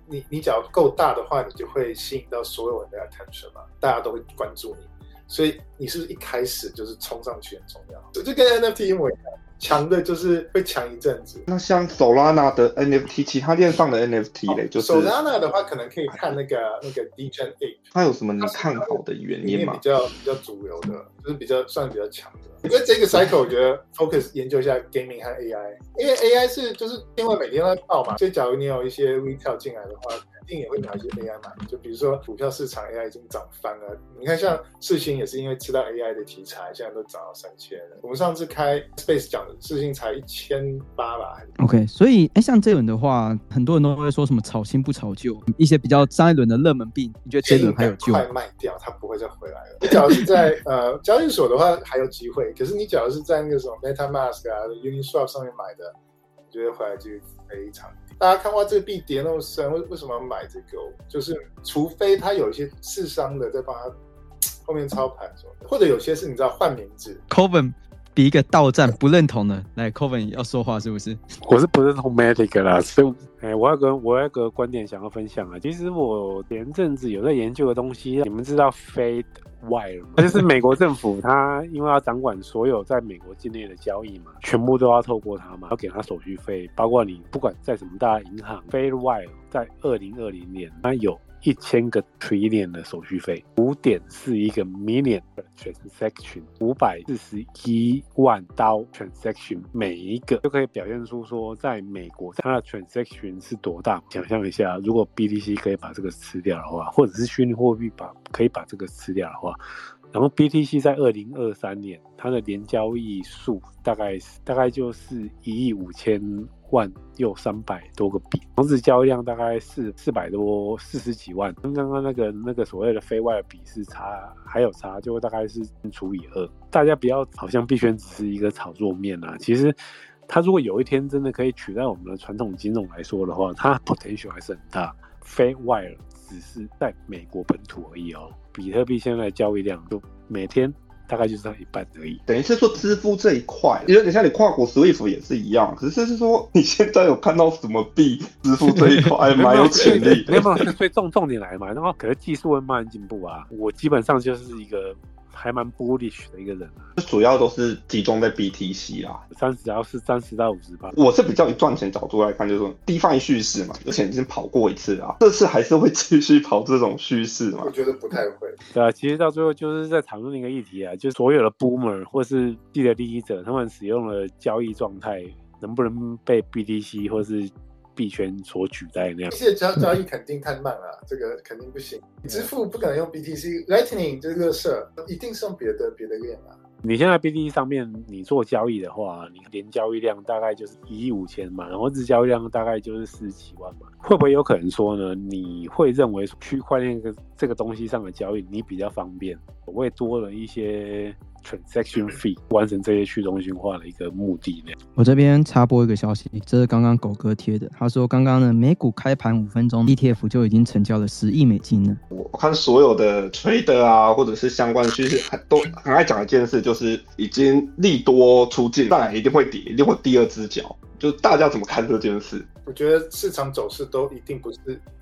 你你只要够大的话，你就会吸引到所有人的 attention 嘛，大家都会关注你，所以你是不是一开始就是冲上去很重要？这就跟 NFT 一模一样，强的就是会强一阵子。那像 Solana 的 NFT，其他链上的 NFT 嘞，就是 Solana 的话，可能可以看那个那个 Ape，它有什么你看好的原因吗比？较比较主流的，就是比较算比较强的。因为这个 cycle 我觉得 focus 研究一下 gaming 和 AI，因为 AI 是就是因为每天都在爆嘛，所以假如你有一些 retail 进来的话，肯定也会拿一些 AI 嘛。就比如说股票市场 AI 已经涨翻了，你看像世新也是因为吃到 AI 的题材，现在都涨到三千了。我们上次开 Space 讲的世新才一千八吧，OK，所以哎，像这轮的话，很多人都会说什么炒新不炒旧，一些比较上一轮的热门币，你觉得这一轮还有救？快卖掉，它不会再回来了。你假如是在呃交易所的话还有机会，可是你假如是在那个什么 MetaMask 啊、Uniswap 上面买的，我觉得回来就非常。大家看哇，这个币跌那么深，为为什么要买这个？就是除非他有一些智商的在帮他后面操盘，或者有些是你知道换名字，Coven 比一个到站不认同的，来 Coven 要说话是不是？我是不认同 Matic 啦，所以，哎、我有个我有个观点想要分享啊。其实我前阵子有在研究的东西，你们知道 Fed Wire 吗？就是美国政府它因为要掌管所有在美国境内的交易嘛，全部都要透过它嘛，要给它手续费，包括你不管在什么大银行，Fed Wire 在二零二零年它有。一千个 trillion 的手续费，五点四一个 million 的 transaction，五百四十一万刀 transaction，每一个就可以表现出说，在美国它的 transaction 是多大。想象一下，如果 BTC 可以把这个吃掉的话，或者是虚拟货币把可以把这个吃掉的话，然后 BTC 在二零二三年它的年交易数大概是大概就是一亿五千万又三百多个币，同时交易量大概是四百多四十几万，跟刚刚那个那个所谓的非外的比是差还有差，就大概是除以二。大家不要好像币圈只是一个炒作面啊，其实。它如果有一天真的可以取代我们的传统金融来说的话，它 potential 还是很大。非 wire 只是在美国本土而已哦。比特币现在交易量就每天大概就是到一半而已。等于是说支付这一块，有点像你跨国 SWIFT 也是一样，只是是说你现在有看到什么币 支付这一块蛮有潜力没有，的。没有所以重重点来嘛，然后可是技术会慢慢进步啊。我基本上就是一个还蛮 bullish 的一个人啊，主要都是集中在 BTC 啦。三十要是三十到五十吧。我是比较以赚钱角度来看，就是说 DeFi 叙事嘛，之前已经跑过一次啊，这次还是会继续跑这种叙事嘛我。觉得不太会。对啊，其实到最后就是在讨论一个议题啊，就是所有的 boomer 或是既得利益者，他们使用了交易状态能不能被 BTC 或是币圈所取代那样这。些交交易肯定太慢了，这个肯定不行。支付不可能用 BTC，Lightning 这个事一定是用别的别的链啊。你现在 BTC 上面你做交易的话，你年交易量大概就是一亿五千嘛，然后日交易量大概就是四十几万嘛。会不会有可能说呢？你会认为区块链这个这个东西上的交易你比较方便，会多了一些 transaction fee 完成这些去中心化的一个目的呢。我这边插播一个消息，这是刚刚狗哥贴的，他说刚刚呢美股开盘五分钟，ETF 就已经成交了十亿美金了。我看所有的 trader 啊，或者是相关趋势，都很爱讲一件事，就是已经利多出尽，当然一定会跌，一定会第二只脚。就大家怎么看这件事？我觉得市场走势都一定不是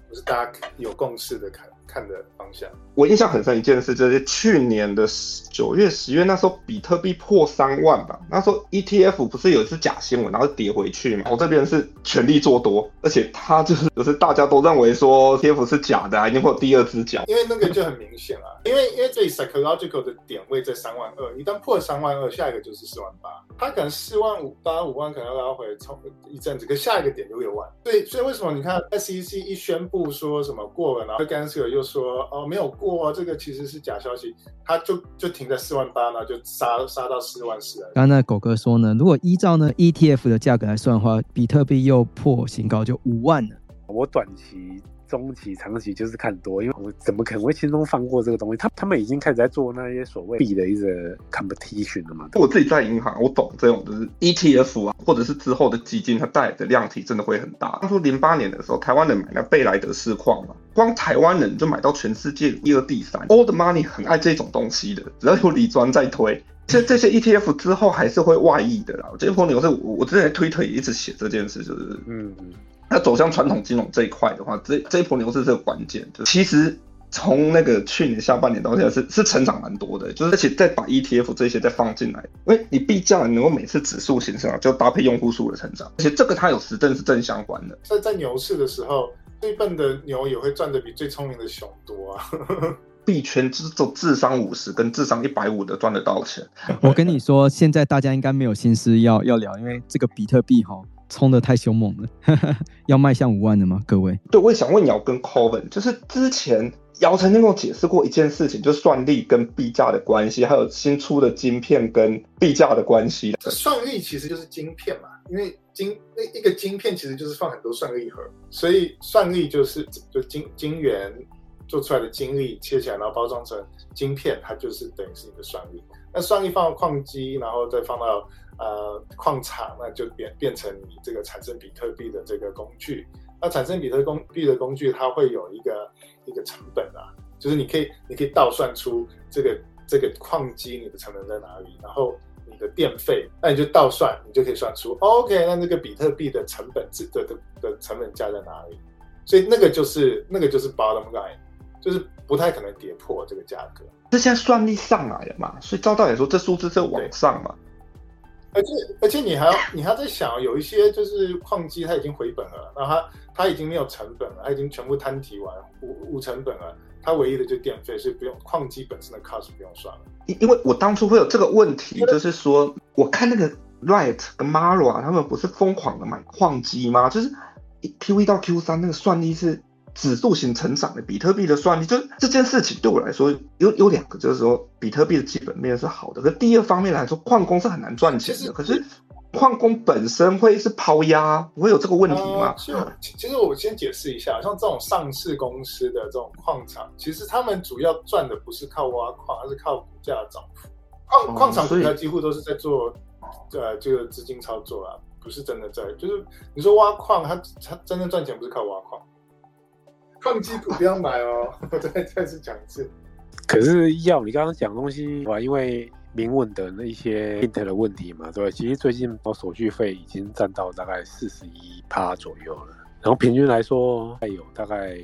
不是大家有共识的看。看的方向，我印象很深一件事，就是去年的九月、十月那时候，比特币破三万吧。那时候 ETF 不是有一次假新闻，然后跌回去嘛？我这边是全力做多，而且它就是就是大家都认为说 ETF 是假的，一定会有第二只脚。因为那个就很明显了，因为因为这里 psychological 的点位在三万二，一旦破三万二，下一个就是四万八。它可能四万五到五万可能要拉回超一阵子，可下一个点就六万。对，所以为什么你看 SEC 一宣布说什么过了，然后干脆又说哦没有过，这个其实是假消息，它就就停在四万八呢，就杀杀到四万四。刚才狗哥说呢，如果依照呢 ETF 的价格来算的话，比特币又破新高就五万了。我短期。中期、长期就是看多，因为我怎么可能会轻松放过这个东西？他他们已经开始在做那些所谓币的一个 competition 了嘛？我自己在银行，我懂这种就是 ETF 啊，或者是之后的基金，它带来的量体真的会很大。当初零八年的时候，台湾人买那贝莱德市矿嘛，光台湾人就买到全世界第二、第三。Old money 很爱这种东西的，只要有理专在推，这这些 ETF 之后还是会外溢的啦。这波牛是我我之前推特也一直写这件事，就是嗯。那走向传统金融这一块的话，这这一波牛市是个关键。就其实从那个去年下半年到现在是是成长蛮多的，就是而且再把 ETF 这些再放进来，因为你币价能够每次指数形成就搭配用户数的成长，而且这个它有实证是正相关的。在在牛市的时候，最笨的牛也会赚的比最聪明的熊多啊。币圈只走智商五十跟智商一百五的赚得到钱。我跟你说，现在大家应该没有心思要要聊，因为这个比特币哈。冲的太凶猛了，要迈向五万的吗？各位，对，我也想问姚跟 Coven，就是之前姚曾经跟我解释过一件事情，就是算力跟币价的关系，还有新出的晶片跟币价的关系。算力其实就是晶片嘛，因为晶那一个晶片其实就是放很多算力盒，所以算力就是就晶晶圆做出来的晶粒切起来，然后包装成晶片，它就是等于是你的算力。那算力放到矿机，然后再放到。呃，矿场那就变变成你这个产生比特币的这个工具。那产生比特币的工具，它会有一个一个成本啊，就是你可以你可以倒算出这个这个矿机你的成本在哪里，然后你的电费，那你就倒算，你就可以算出 OK，那这个比特币的成本的的的成本价在哪里？所以那个就是那个就是 bottom line，就是不太可能跌破这个价格。这现在算力上来了嘛，所以照道理说，这数字是往上嘛。而且而且你还要你还在想，有一些就是矿机它已经回本了，那它它已经没有成本了，它已经全部摊提完无无成本了，它唯一的就电费，所以不用矿机本身的 cost 不用算了。因因为我当初会有这个问题，就是说我看那个 Riot 跟 Mara 他们不是疯狂的买矿机吗？就是 Q 一到 Q 三那个算力是。指数型成长的比特币的算力，就这件事情对我来说有有两个，就是说比特币的基本面是好的。可第二方面来说，矿工是很难赚钱的。可是矿工本身会是抛压，不会有这个问题吗？其实我先解释一下，像这种上市公司的这种矿场，其实他们主要赚的不是靠挖矿，而是靠股价涨幅。矿矿场股价几乎都是在做呃这个资金操作啊，不是真的在。就是你说挖矿，它它真正赚钱不是靠挖矿。矿机股不要买哦！我 再再次讲一次。可是要你刚刚讲东西哇，因为明稳的那一些 int 的问题嘛，对其实最近我手续费已经占到大概四十一趴左右了，然后平均来说还有大概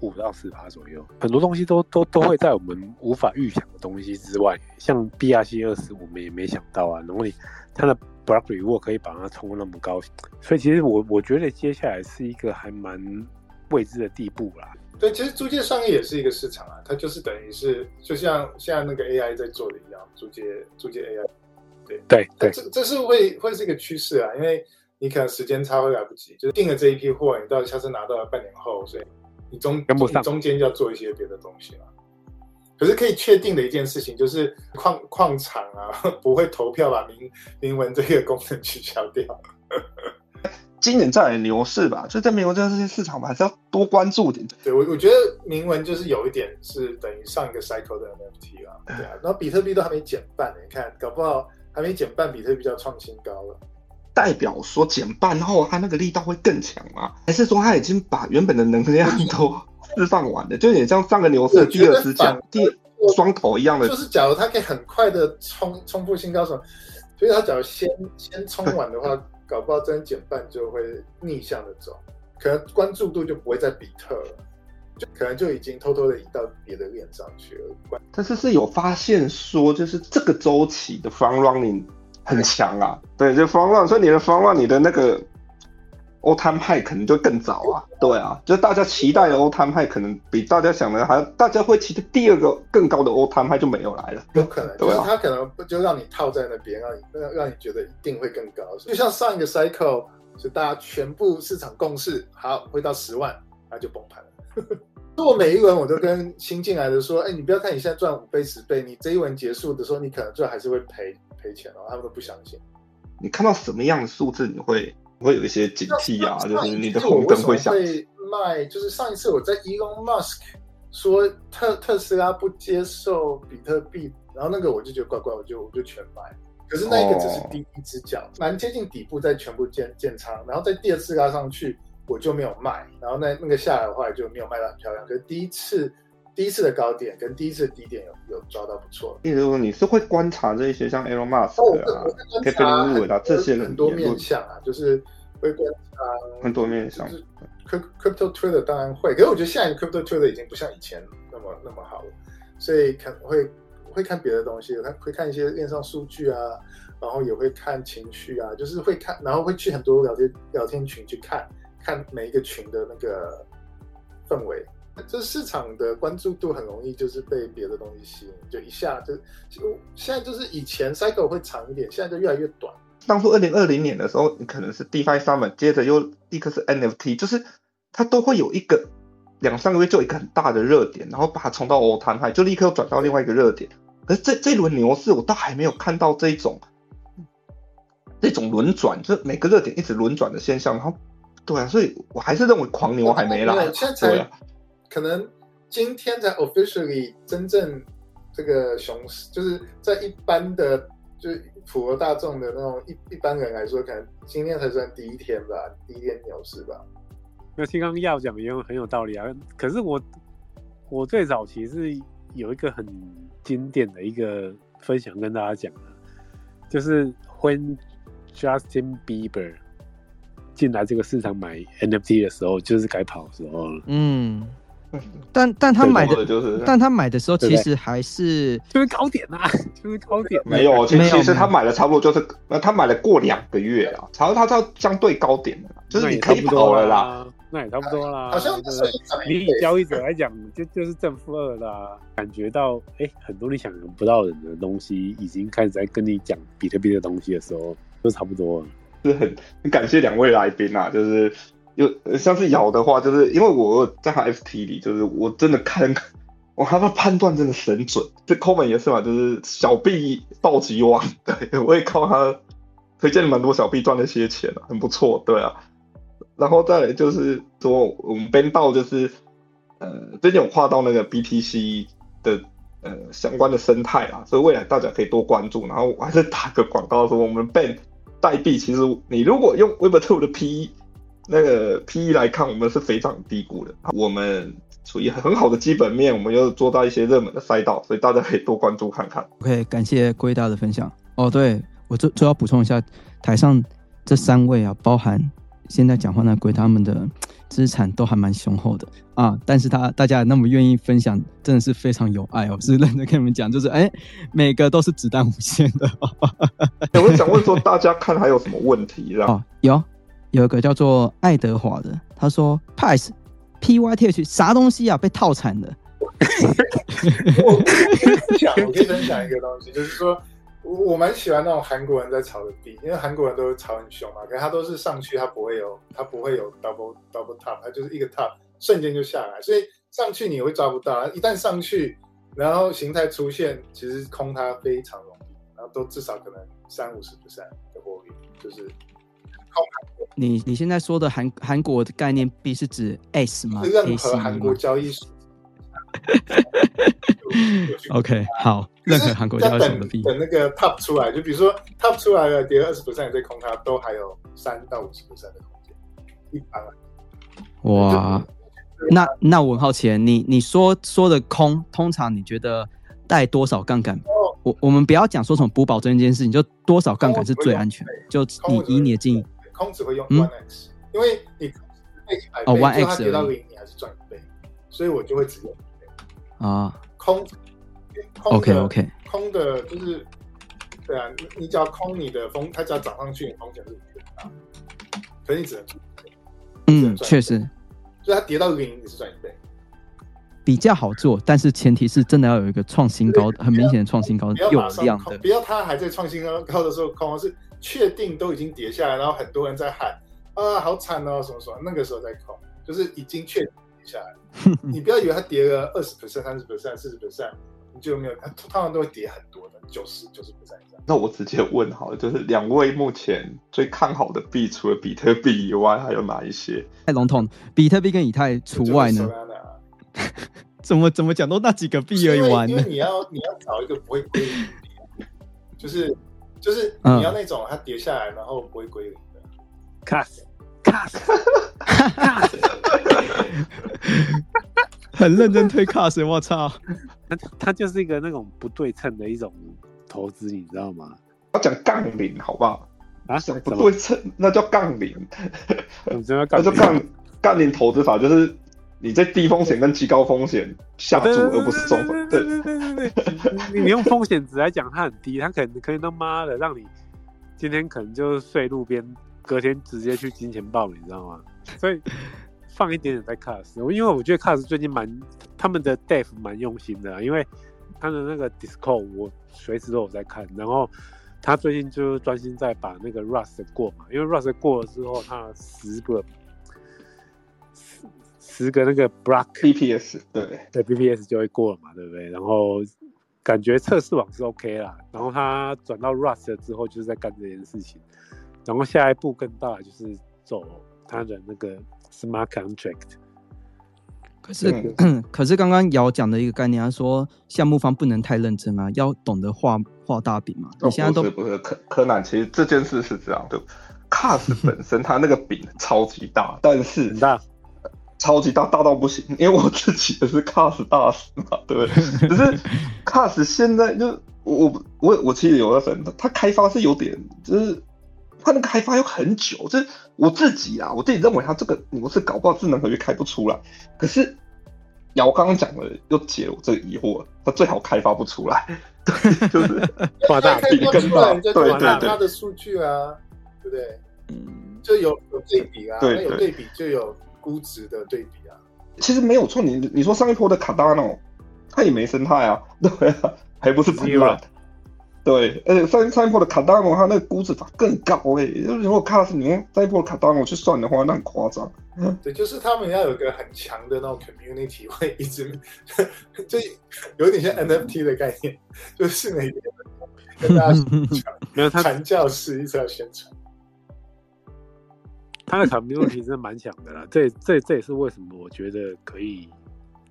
五到四趴左右。很多东西都都都会在我们无法预想的东西之外，像 BRC 二十，我们也没想到啊。然后你它的 block reward 可以把它冲那么高，所以其实我我觉得接下来是一个还蛮。未知的地步啦。对，其实租借商业也是一个市场啊，它就是等于是就像现在那个 AI 在做的一样，租借租借 AI。对对对，这这是会会是一个趋势啊，因为你可能时间差会来不及，就是订了这一批货，你到下次拿到了半年后，所以你中跟不上，中间要做一些别的东西了。可是可以确定的一件事情就是，矿矿场啊 不会投票把明明文这个功能取消掉。今年再来牛市吧，就在美国这些市场吧，还是要多关注点。对我，我觉得铭文就是有一点是等于上一个 cycle 的 NFT 啊，对啊，然后比特币都还没减半，你看，搞不好还没减半，比特币就要创新高了。代表说减半后，它那个力道会更强吗？还是说它已经把原本的能量都 释放完了？就有点像上个牛市的第二只脚、第双头一样的。就是假如它可以很快的冲冲破新高，什么？所以它假如先先冲完的话。搞不好真减半就会逆向的走，可能关注度就不会在比特了，就可能就已经偷偷的移到别的链上去了。但是是有发现说，就是这个周期的方 Running 很强啊，对，就 f r o n run，所以你的 f r o n run，你的那个。欧摊派可能就更早啊，对啊，就是大家期待的欧摊派可能比大家想的还，大家会期待第二个更高的欧摊派就没有来了，有可能，就是他可能就让你套在那边，让你让让你觉得一定会更高，就像上一个 cycle，就大家全部市场共识，好会到十万，那就崩盘了。做每一轮我都跟新进来的说，哎，你不要看你现在赚五倍十倍，你这一轮结束的时候，你可能最后还是会赔赔钱哦，他们都不相信。你看到什么样的数字，你会？会有一些警惕啊，就是你的红灯会响。会卖，就是上一次我在 Elon Musk 说特特斯拉不接受比特币，然后那个我就觉得怪怪，我就我就全买。可是那一个只是第一只脚，蛮接近底部，再全部建建仓，然后在第二次拉上去我就没有卖，然后那那个下来的话就没有卖的很漂亮。可是第一次。第一次的高点跟第一次的低点有有抓到不错。例如说你是会观察这一些像 Elon Musk 啊、Kevin 啊这些很多面向啊，就是会观察很多面向。就是 Crypto Twitter 当然会，可是我觉得现在 Crypto Twitter 已经不像以前那么那么好了，所以可能会会看别的东西，看会看一些链上数据啊，然后也会看情绪啊，就是会看，然后会去很多聊天聊天群去看看每一个群的那个氛围。这市场的关注度很容易就是被别的东西吸引，就一下就就现在就是以前 cycle 会长一点，现在就越来越短。当初二零二零年的时候，你可能是 DeFi Summer，接着又立刻是 NFT，就是它都会有一个两三个月就一个很大的热点，然后把它冲到 all time high，就立刻又转到另外一个热点。可是这这轮牛市，我倒还没有看到这种这种轮转，就是每个热点一直轮转的现象。然后，对啊，所以我还是认为狂牛还没来。现在才。可能今天才 officially 真正这个熊市，就是在一般的，就是普罗大众的那种一一般人来说，可能今天才算第一天吧，第一天牛市吧。那听刚刚要讲也很有道理啊。可是我我最早其实有一个很经典的一个分享跟大家讲的，就是 When Justin Bieber 进来这个市场买 NFT 的时候，就是该跑的时候了。嗯。但但他买的，就是但他买的时候其实还是就是高点啊，就是高点。没有，其实其实他买的差不多就是，那他买了过两个月啊，然后他到相对高点了，就是你可以跑了啦，那也差不多啦。好像你以交易者来讲，就就是正负二啦。感觉到哎，很多你想象不到的东西已经开始在跟你讲比特币的东西的时候，就差不多了。是很很感谢两位来宾啊，就是。有像是咬的话，就是因为我在他 FT 里，就是我真的看，我他的判断真的神准。这抠门也是嘛，就是小币暴击王，对我也靠他推荐蛮多小币赚了些钱啊，很不错，对啊。然后再来就是说，我们编到就是呃，最近有跨到那个 BTC 的呃相关的生态啊，所以未来大家可以多关注。然后我还是打个广告说，我们 Ben 代币其实你如果用 Web Two 的 PE。那个 P E 来看，我们是非常低估的。我们处于很好的基本面，我们又做到一些热门的赛道，所以大家可以多关注看看。OK，感谢龟大的分享。哦，对我最最要补充一下，台上这三位啊，包含现在讲话那龟，他们的资产都还蛮雄厚的啊。但是他大家那么愿意分享，真的是非常有爱哦。是认真跟你们讲，就是哎，每个都是子弹无限的。我想问说，大家看还有什么问题？啊，有。有一个叫做爱德华的，他说 p i c e P Y T H 啥东西啊？被套惨的。我跟你讲，我可以分享一个东西，就是说我我蛮喜欢那种韩国人在炒的币，因为韩国人都炒很凶嘛，可是他都是上去，他不会有，他不会有 double double top，他就是一个 top 瞬间就下来，所以上去你会抓不到，一旦上去，然后形态出现，其实空它非常容易，然后都至少可能三五十 percent 的获利，就是。空你你现在说的韩韩国的概念币是指 S 吗是任何韩国交易所。OK，好，任何韩国交易所的币。等那个 top 出来，就比如说 top 出来了，跌二十 percent 再空它，都还有三到五十 percent 的空间。一般来哇，那那我很好奇，你你说说的空，通常你觉得带多少杠杆？我我们不要讲说什么补保证这件事情，就多少杠杆是最安全的？就你以你的经验，空只会用嗯？one x，、因为你倍一百倍，哦，1x 就它跌到零，你还是赚一倍，所以我就会只用一倍。啊。空。空，OK OK，空的就是，对啊，你你只要空你的风，它只要涨上去，你风险是很大，可是你只能赚嗯，确实。所以它跌到零，你是赚一倍。比较好做，但是前提是真的要有一个创新高，很明显的创新高有量的。不要它还在创新高高的时候空，是确定都已经跌下来，然后很多人在喊啊好惨哦什么什么，那个时候在空，就是已经确定跌下来。你不要以为它跌了二十 percent、三十 percent、四十 percent，你就没有，它通常都会跌很多的，九十九十 percent 以上。那我直接问好了，就是两位目前最看好的币，除了比特币以外，还有哪一些？太笼统，比特币跟以太除外呢？怎么怎么讲都那几个币而已玩因为？你要你要找一个不会归零的，就是就是嗯你要那种它跌下来然后不会归零的。cast cast cast，很认真推 cast，我操！它它就是一个那种不对称的一种投资，你知道吗？要讲杠铃好不好？啊，讲不对称，那叫杠铃，你知道那杠叫杠杠铃投资法，就是你在低风险跟极高风险下注，而不是中风。对，对对对对，你 你用风险值来讲，它很低，它可能可以他妈的让你今天可能就睡路边，隔天直接去金钱豹，你知道吗？所以放一点点在 Cars，因为我觉得 Cars 最近蛮他们的 Dev 蛮用心的啊，因为他的那个 Discord 我随时都有在看，然后他最近就专心在把那个 Rust 过嘛，因为 Rust 过了之后，他十个十十个那个 block BPS 对，对 BPS 就会过了嘛，对不对？然后感觉测试网是 OK 啦，然后他转到 Rust 之后就是在干这件事情，然后下一步更大就是走他的那个 Smart Contract。可是、嗯 可是刚刚姚讲的一个概念，他说项目方不能太认真啊，要懂得画画大饼嘛。你现在都哦不是柯柯南，其实这件事是这样的，Cars 本身它那个饼超级大，但是很大，超级大，大到不行。因为我自己也是 Cars 大师嘛，对不对？只是 Cars 现在就我我我我其实有在粉，它开发是有点，就是它那个开发要很久，就是我自己啊，我自己认为它这个模式搞不好智能合约开不出来。可是瑶刚刚讲了又解了我这个疑惑，它最好开发不出来，对，就是 画大饼更，大对对对它的数据啊，对不对？嗯，就有有对比啊，对对那有对比就有估值的对比啊。其实没有错，你你说上一波的卡达诺，它也没生态啊，对啊，还不是很烂。对，而且上上一波的卡达诺，它那个估值法更高诶、就是如果卡是你用上一波的卡达诺去算的话，那很夸张。对，就是他们要有一个很强的那种 community，会一直 就有点像 NFT 的概念，就是每天跟大家没有他传教士一直要宣传。他的 community 真的蛮强的啦，这这这也是为什么我觉得可以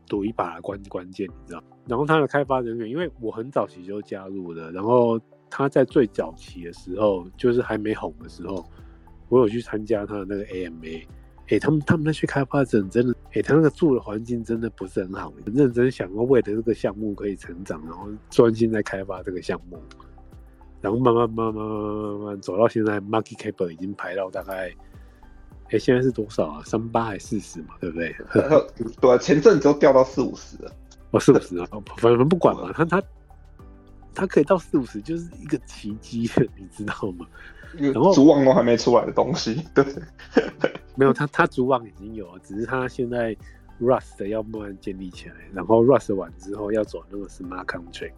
赌一把关关键，你知道？然后他的开发人员，因为我很早期就加入了，然后他在最早期的时候，就是还没红的时候，我有去参加他的那个 AMA。哎、他们他们那些开发者真的，哎、他那个住的环境真的不是很好，很认真想要为了这个项目可以成长，然后专心在开发这个项目，然后慢慢慢慢慢慢慢慢走到现在，market cap 已经排到大概哎，现在是多少啊？三八还四十嘛，对不对？对啊，前阵子都掉到四五十了。哦，四五十啊，反正不管嘛，他他他可以到四五十，就是一个奇迹，你知道吗？然后主网都还没出来的东西，对，没有他他主网已经有了，只是他现在 Rust 要慢慢建立起来，然后 Rust 完之后要走那个 Smart Contract，、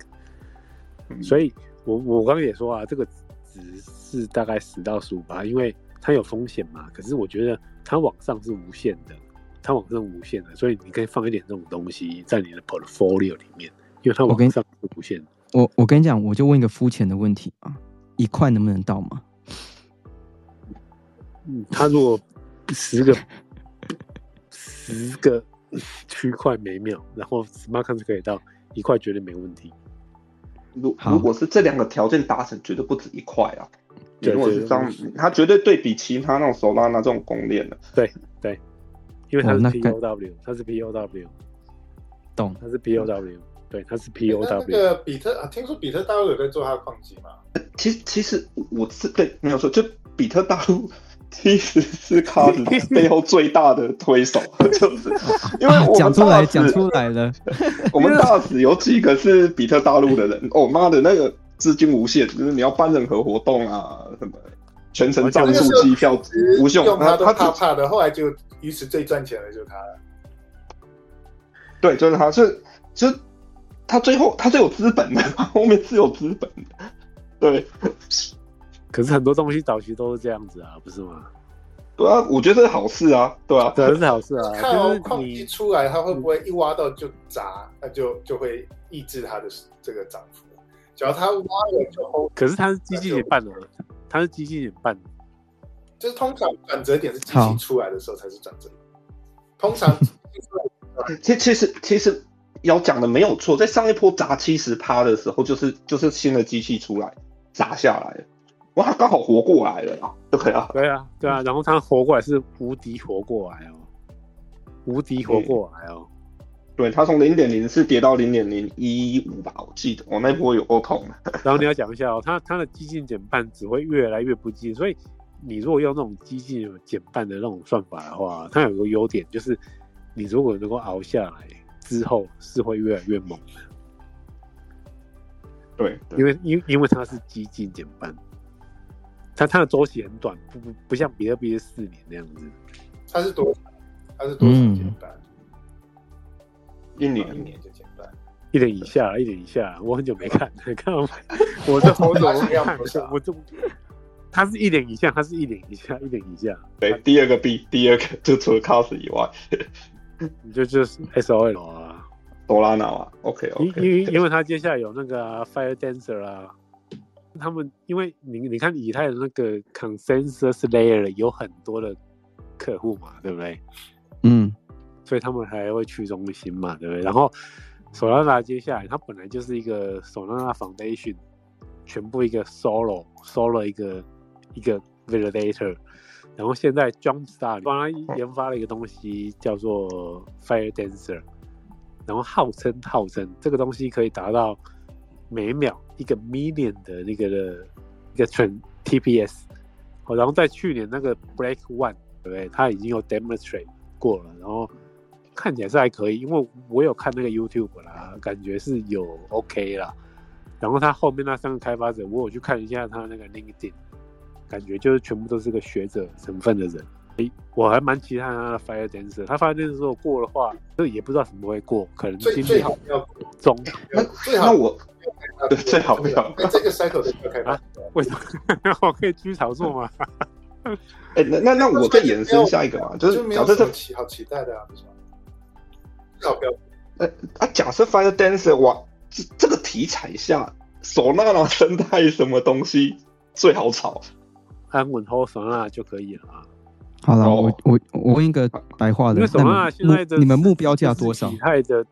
嗯所以我我刚刚也说啊，这个值是大概十到十五吧，因为它有风险嘛，可是我觉得它往上是无限的，它往上无限的，所以你可以放一点这种东西在你的 portfolio 里面，因为它我跟往上是无限的。我我跟你讲，我就问一个肤浅的问题啊，一块能不能到吗？嗯，他如果十个十个区块每秒，然后 smart contract 可以到一块，绝对没问题。如如果是这两个条件达成，绝对不止一块啊。对如果是这样，他绝对对比其他那种手拉那这种公链的，对对，因为他是 POW，他是 POW，懂。他是 POW，对，他是那那 POW。个比特啊，听说比特大陆有在做它的矿机吗？其实其实我是对没有错，就比特大陆其实是卡子 背后最大的推手，就是因为我们啊讲出来，大使讲出来了。我们大使有几个是比特大陆的人，哦妈的，那个资金无限，就是你要办任何活动啊，什么全程赞助机票无限，用它都他他怕怕的，后来就于是最赚钱的就是他了。对，就是他是就他最后他最有资本的，他 后面是有资本的，对可是很多东西早期都是这样子啊，不是吗？对啊，我觉得这是好事啊，对啊，对，这是好事啊。看就是哦矿机你出来，它会不会一挖到就砸，那就就会抑制它的这个涨幅。只要他挖了就 hold，可是他是机器人办的，他是机器人办的。就是通常转折点是机器出来的时候才是转折点。通 常其其实其实要讲的没有错，在上一波砸七十趴的时候，就是就是新的机器出来砸下来了，哇，他刚好活过来了啊，对啊，对啊，对啊，然后他活过来是无敌活过来哦，无敌活过来哦。对它从零点零四跌到零点零一五吧，我记得我那波有够痛的。然后你要讲一下哦，它它的激进减半只会越来越不激进，所以你如果用那种激进减半的那种算法的话，它有个优点就是，你如果能够熬下来之后是会越来越猛的，对，对因为因因为它是激进减半，它它的周期很短，不不不像比特币是四年那样子。它是多，它是多少嗯减半？一一年。一年就减半。一点以下，一点以下，我很久没看，看我 我这好久没看，我就他是一点以下，他是一点以下，一点以下，对，第二个 B，第二个就除了 cos 以外，你就就是 S O L 啊，多拉纳啊，OK 因 OK，因为因为它接下来有那个啊、Fire Dancer 啊，他们因为你你看以太的那个 Consensus Layer 有很多的客户嘛，对不对？嗯，所以他们还会去中心嘛，对不对？然后索拉纳接下来，它本来就是一个索拉纳 Foundation，全部一个 solo solo 一个一个 validator，然后现在 Jumpstart 帮他研发了一个东西叫做 Fire Dancer，然后号称号称这个东西可以达到每秒一个 million 的那个的一个 tran TPS，哦，然后在去年那个 Black One，对不对？它已经有 demonstrate 过了，然后看起来是还可以，因为我有看那个 YouTube 啦，感觉是有 OK 啦。然后他后面那三个开发者，我有去看一下他那个 LinkedIn，感觉就是全部都是个学者成分的人。诶，我还蛮期待他的 Fire Dancer，他 Fire Dancer 如果过的话，就也不知道什么会过，可能最今年最好不要中。最好那我对最好不要在这个 cycle 的不要开发啊。为什么 我可以继续炒作吗？哎、那那那我再延伸下一个嘛，就是假设这好期待的啊，不是吗？最好不要呃啊，假设 Fire Dancer 哇，这这个题材下，手纳的生态什么东西最好炒？安稳后唢呐就可以了啊。好了，哦我我我问一个白话的，因为手纳那你现在的你们目标价多少以？太的，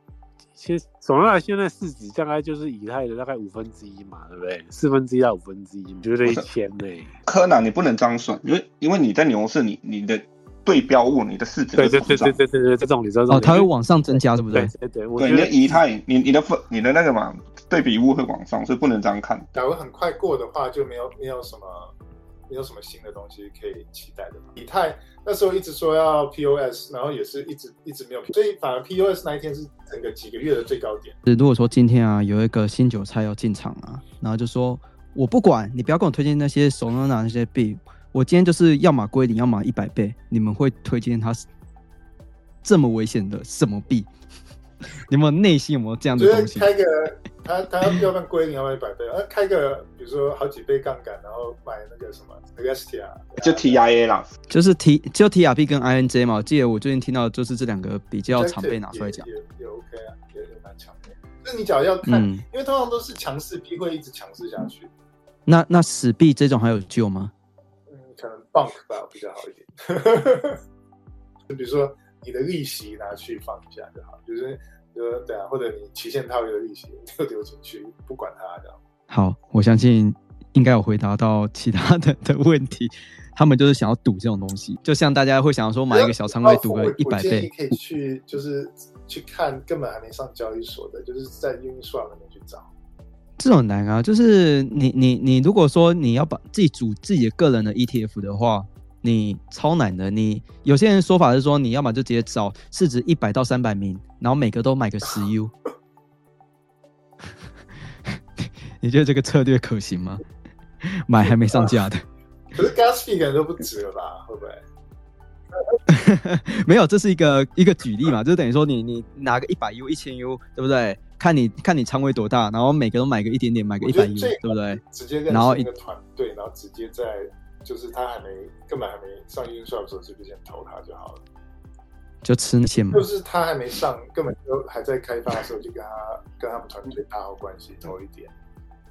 现手纳现在市值大概就是以太的大概五分之一嘛，对不对？四分之一到五分之一，你觉得一千呢。柯南你不能这样算，因为因为你在牛市，你你的对标物，你的市值对对对对对对对，这种你知道这种哦，它会往上增加，对不对对？对对，我对你的觉得以太，你你的分你的那个嘛对比物会往上，所以不能这样看。假如很快过的话，就没有没有什么没有什么新的东西可以期待的嘛。以太那时候一直说要 POS，然后也是一直一直没有，所以反而 POS 那一天是整个几个月的最高点。如果说今天啊有一个新韭菜要进场啊，然后就说我不管你不要跟我推荐那些手拿拿那些币，我今天就是要么归零，要么一百倍，你们会推荐他这么危险的什么币？你们内心有没有这样的东西？开个他他要不然归零，要不然一百倍，呃，开个比如说好几倍杠杆，然后买那个什么 Agastia，就 TIA 啦，就是 T 就 TRP 跟 INJ 嘛，我记得我最近听到的就是这两个比较常被拿出来讲也。也也 OK 啊，也也蛮强的。那你只要要看，嗯，因为通常都是强势币会一直强势下去，那那死币这种还有救吗？嗯，可能 bunk 吧比较好一点。就比如说你的利息拿去放一下就好，就是呃对啊，或者你期限套利的利息就丢进去，不管它这样。好，我相信应该有回答到其他的的问题。他们就是想要赌这种东西，就像大家会想要说买一个小仓位赌个一百倍。可以去就是去看根本还没上交易所的，就是在 Uniswap 里面去找。这种难啊，就是你你你如果说你要把自己组自己的个人的 ETF 的话，你超难的。你有些人说法是说，你要么就直接找市值一百到三百名，然后每个都买个十 U。你觉得这个策略可行吗？买还没上架的。可是 gas fee 可能都不值了吧？会不会？没有，这是一个一个举例嘛，就等于说你你拿个一百 U、一千 U，对不对？看你看你仓位多大，然后每个都买个一点点，买个一百亿对不对？直接然后一个团队，然后直接在就是他还没根本还没上运算的时候，直接先投他就好了，就吃那些嘛。就是他还没上，根本就还在开发的时候，就跟他跟他们团队打好关系，投一点。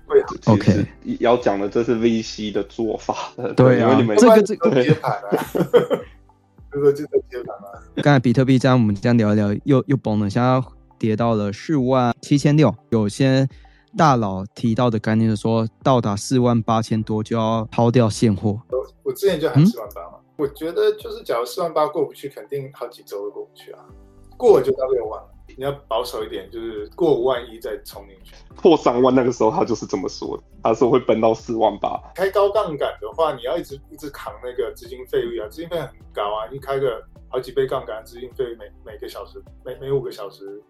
对，OK，要讲的这是 VC 的做法。对啊，这个这个接盘啊，这个就在接盘啊。刚才比特币这样，我们这样聊一聊，又又崩了，现在跌到了四万七千六。有些大佬提到的概念是说，到达四万八千多就要抛掉现货。我我之前就喊四万八嘛，我觉得就是假如四万八过不去，肯定好几周都过不去啊，过了就到六万了。你要保守一点，就是过五万一再冲进去，破三万那个时候他就是这么说的，他说会奔到四万八。开高杠杆的话，你要一直一直扛那个资金费率啊，资金费很高啊，你开个好几倍杠杆，资金费每每个小时每每五个小时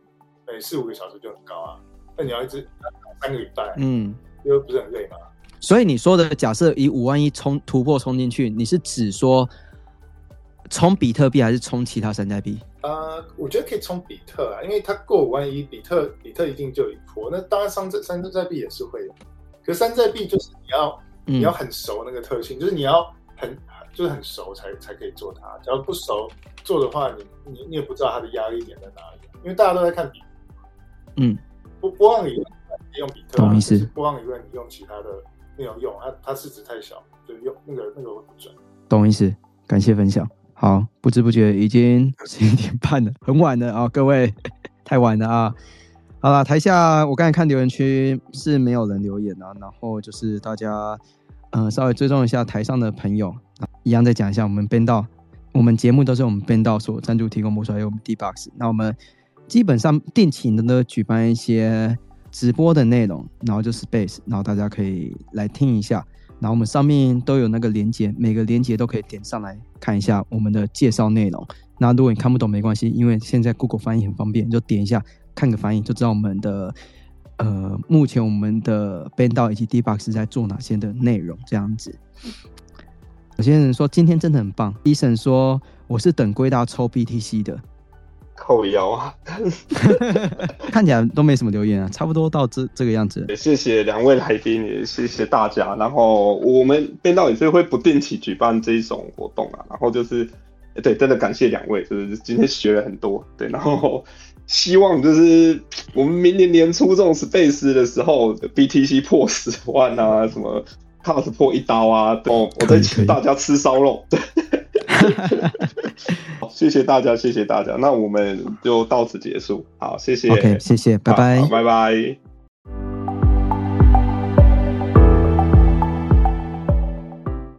每四五个小时就很高啊，那你要一直三个礼拜，嗯，又不是很累嘛？所以你说的假设以五万一冲突破冲进去，你是指说？冲比特币还是冲其他山寨币？呃，我觉得可以冲比特啊，因为它过五万一，比特比特一定就有一波。那当然，山寨山寨币也是会的。可山寨币就是你要你要很熟那个特性，就是你要很就是很熟才才可以做它。只要不熟做的话，你你你也不知道它的压力点在哪里。因为大家都在看比，嗯，波波浪理论用比特，懂意思？波浪理论你用其他的没有用，它它市值太小，就用那个那个会不准。懂意思？感谢分享。好，不知不觉已经十一点半了，很晚了啊，各位，太晚了啊。好了，台下我刚才看留言区是没有人留言啊，然后就是大家嗯稍微追踪一下台上的朋友，一样再讲一下，我们编道，我们节目都是我们编道所赞助提供播出，还有我们 D box。那我们基本上定期的呢举办一些直播的内容，然后就是 Space，然后大家可以来听一下。然后我们上面都有那个连接，每个连接都可以点上来看一下我们的介绍内容。那如果你看不懂没关系，因为现在 Google 翻译很方便，你就点一下看个翻译，就知道我们的呃目前我们的 b a n d 以及 Dbox 在做哪些的内容这样子。有些人说今天真的很棒，医生说我是等归大抽 BTC 的。扣腰啊，看起来都没什么留言啊，差不多到这这个样子。也谢谢两位来宾，也谢谢大家。然后我们编导也是会不定期举办这一种活动啊。然后就是，对，真的感谢两位，就是今天学了很多。对，然后希望就是我们明年年初这种 space 的时候，BTC 破十万啊，什么 cos 破一刀啊，哦，我在请大家吃烧肉。对。好，谢谢大家，谢谢大家，那我们就到此结束。好，谢谢，OK，谢谢，拜拜，拜拜。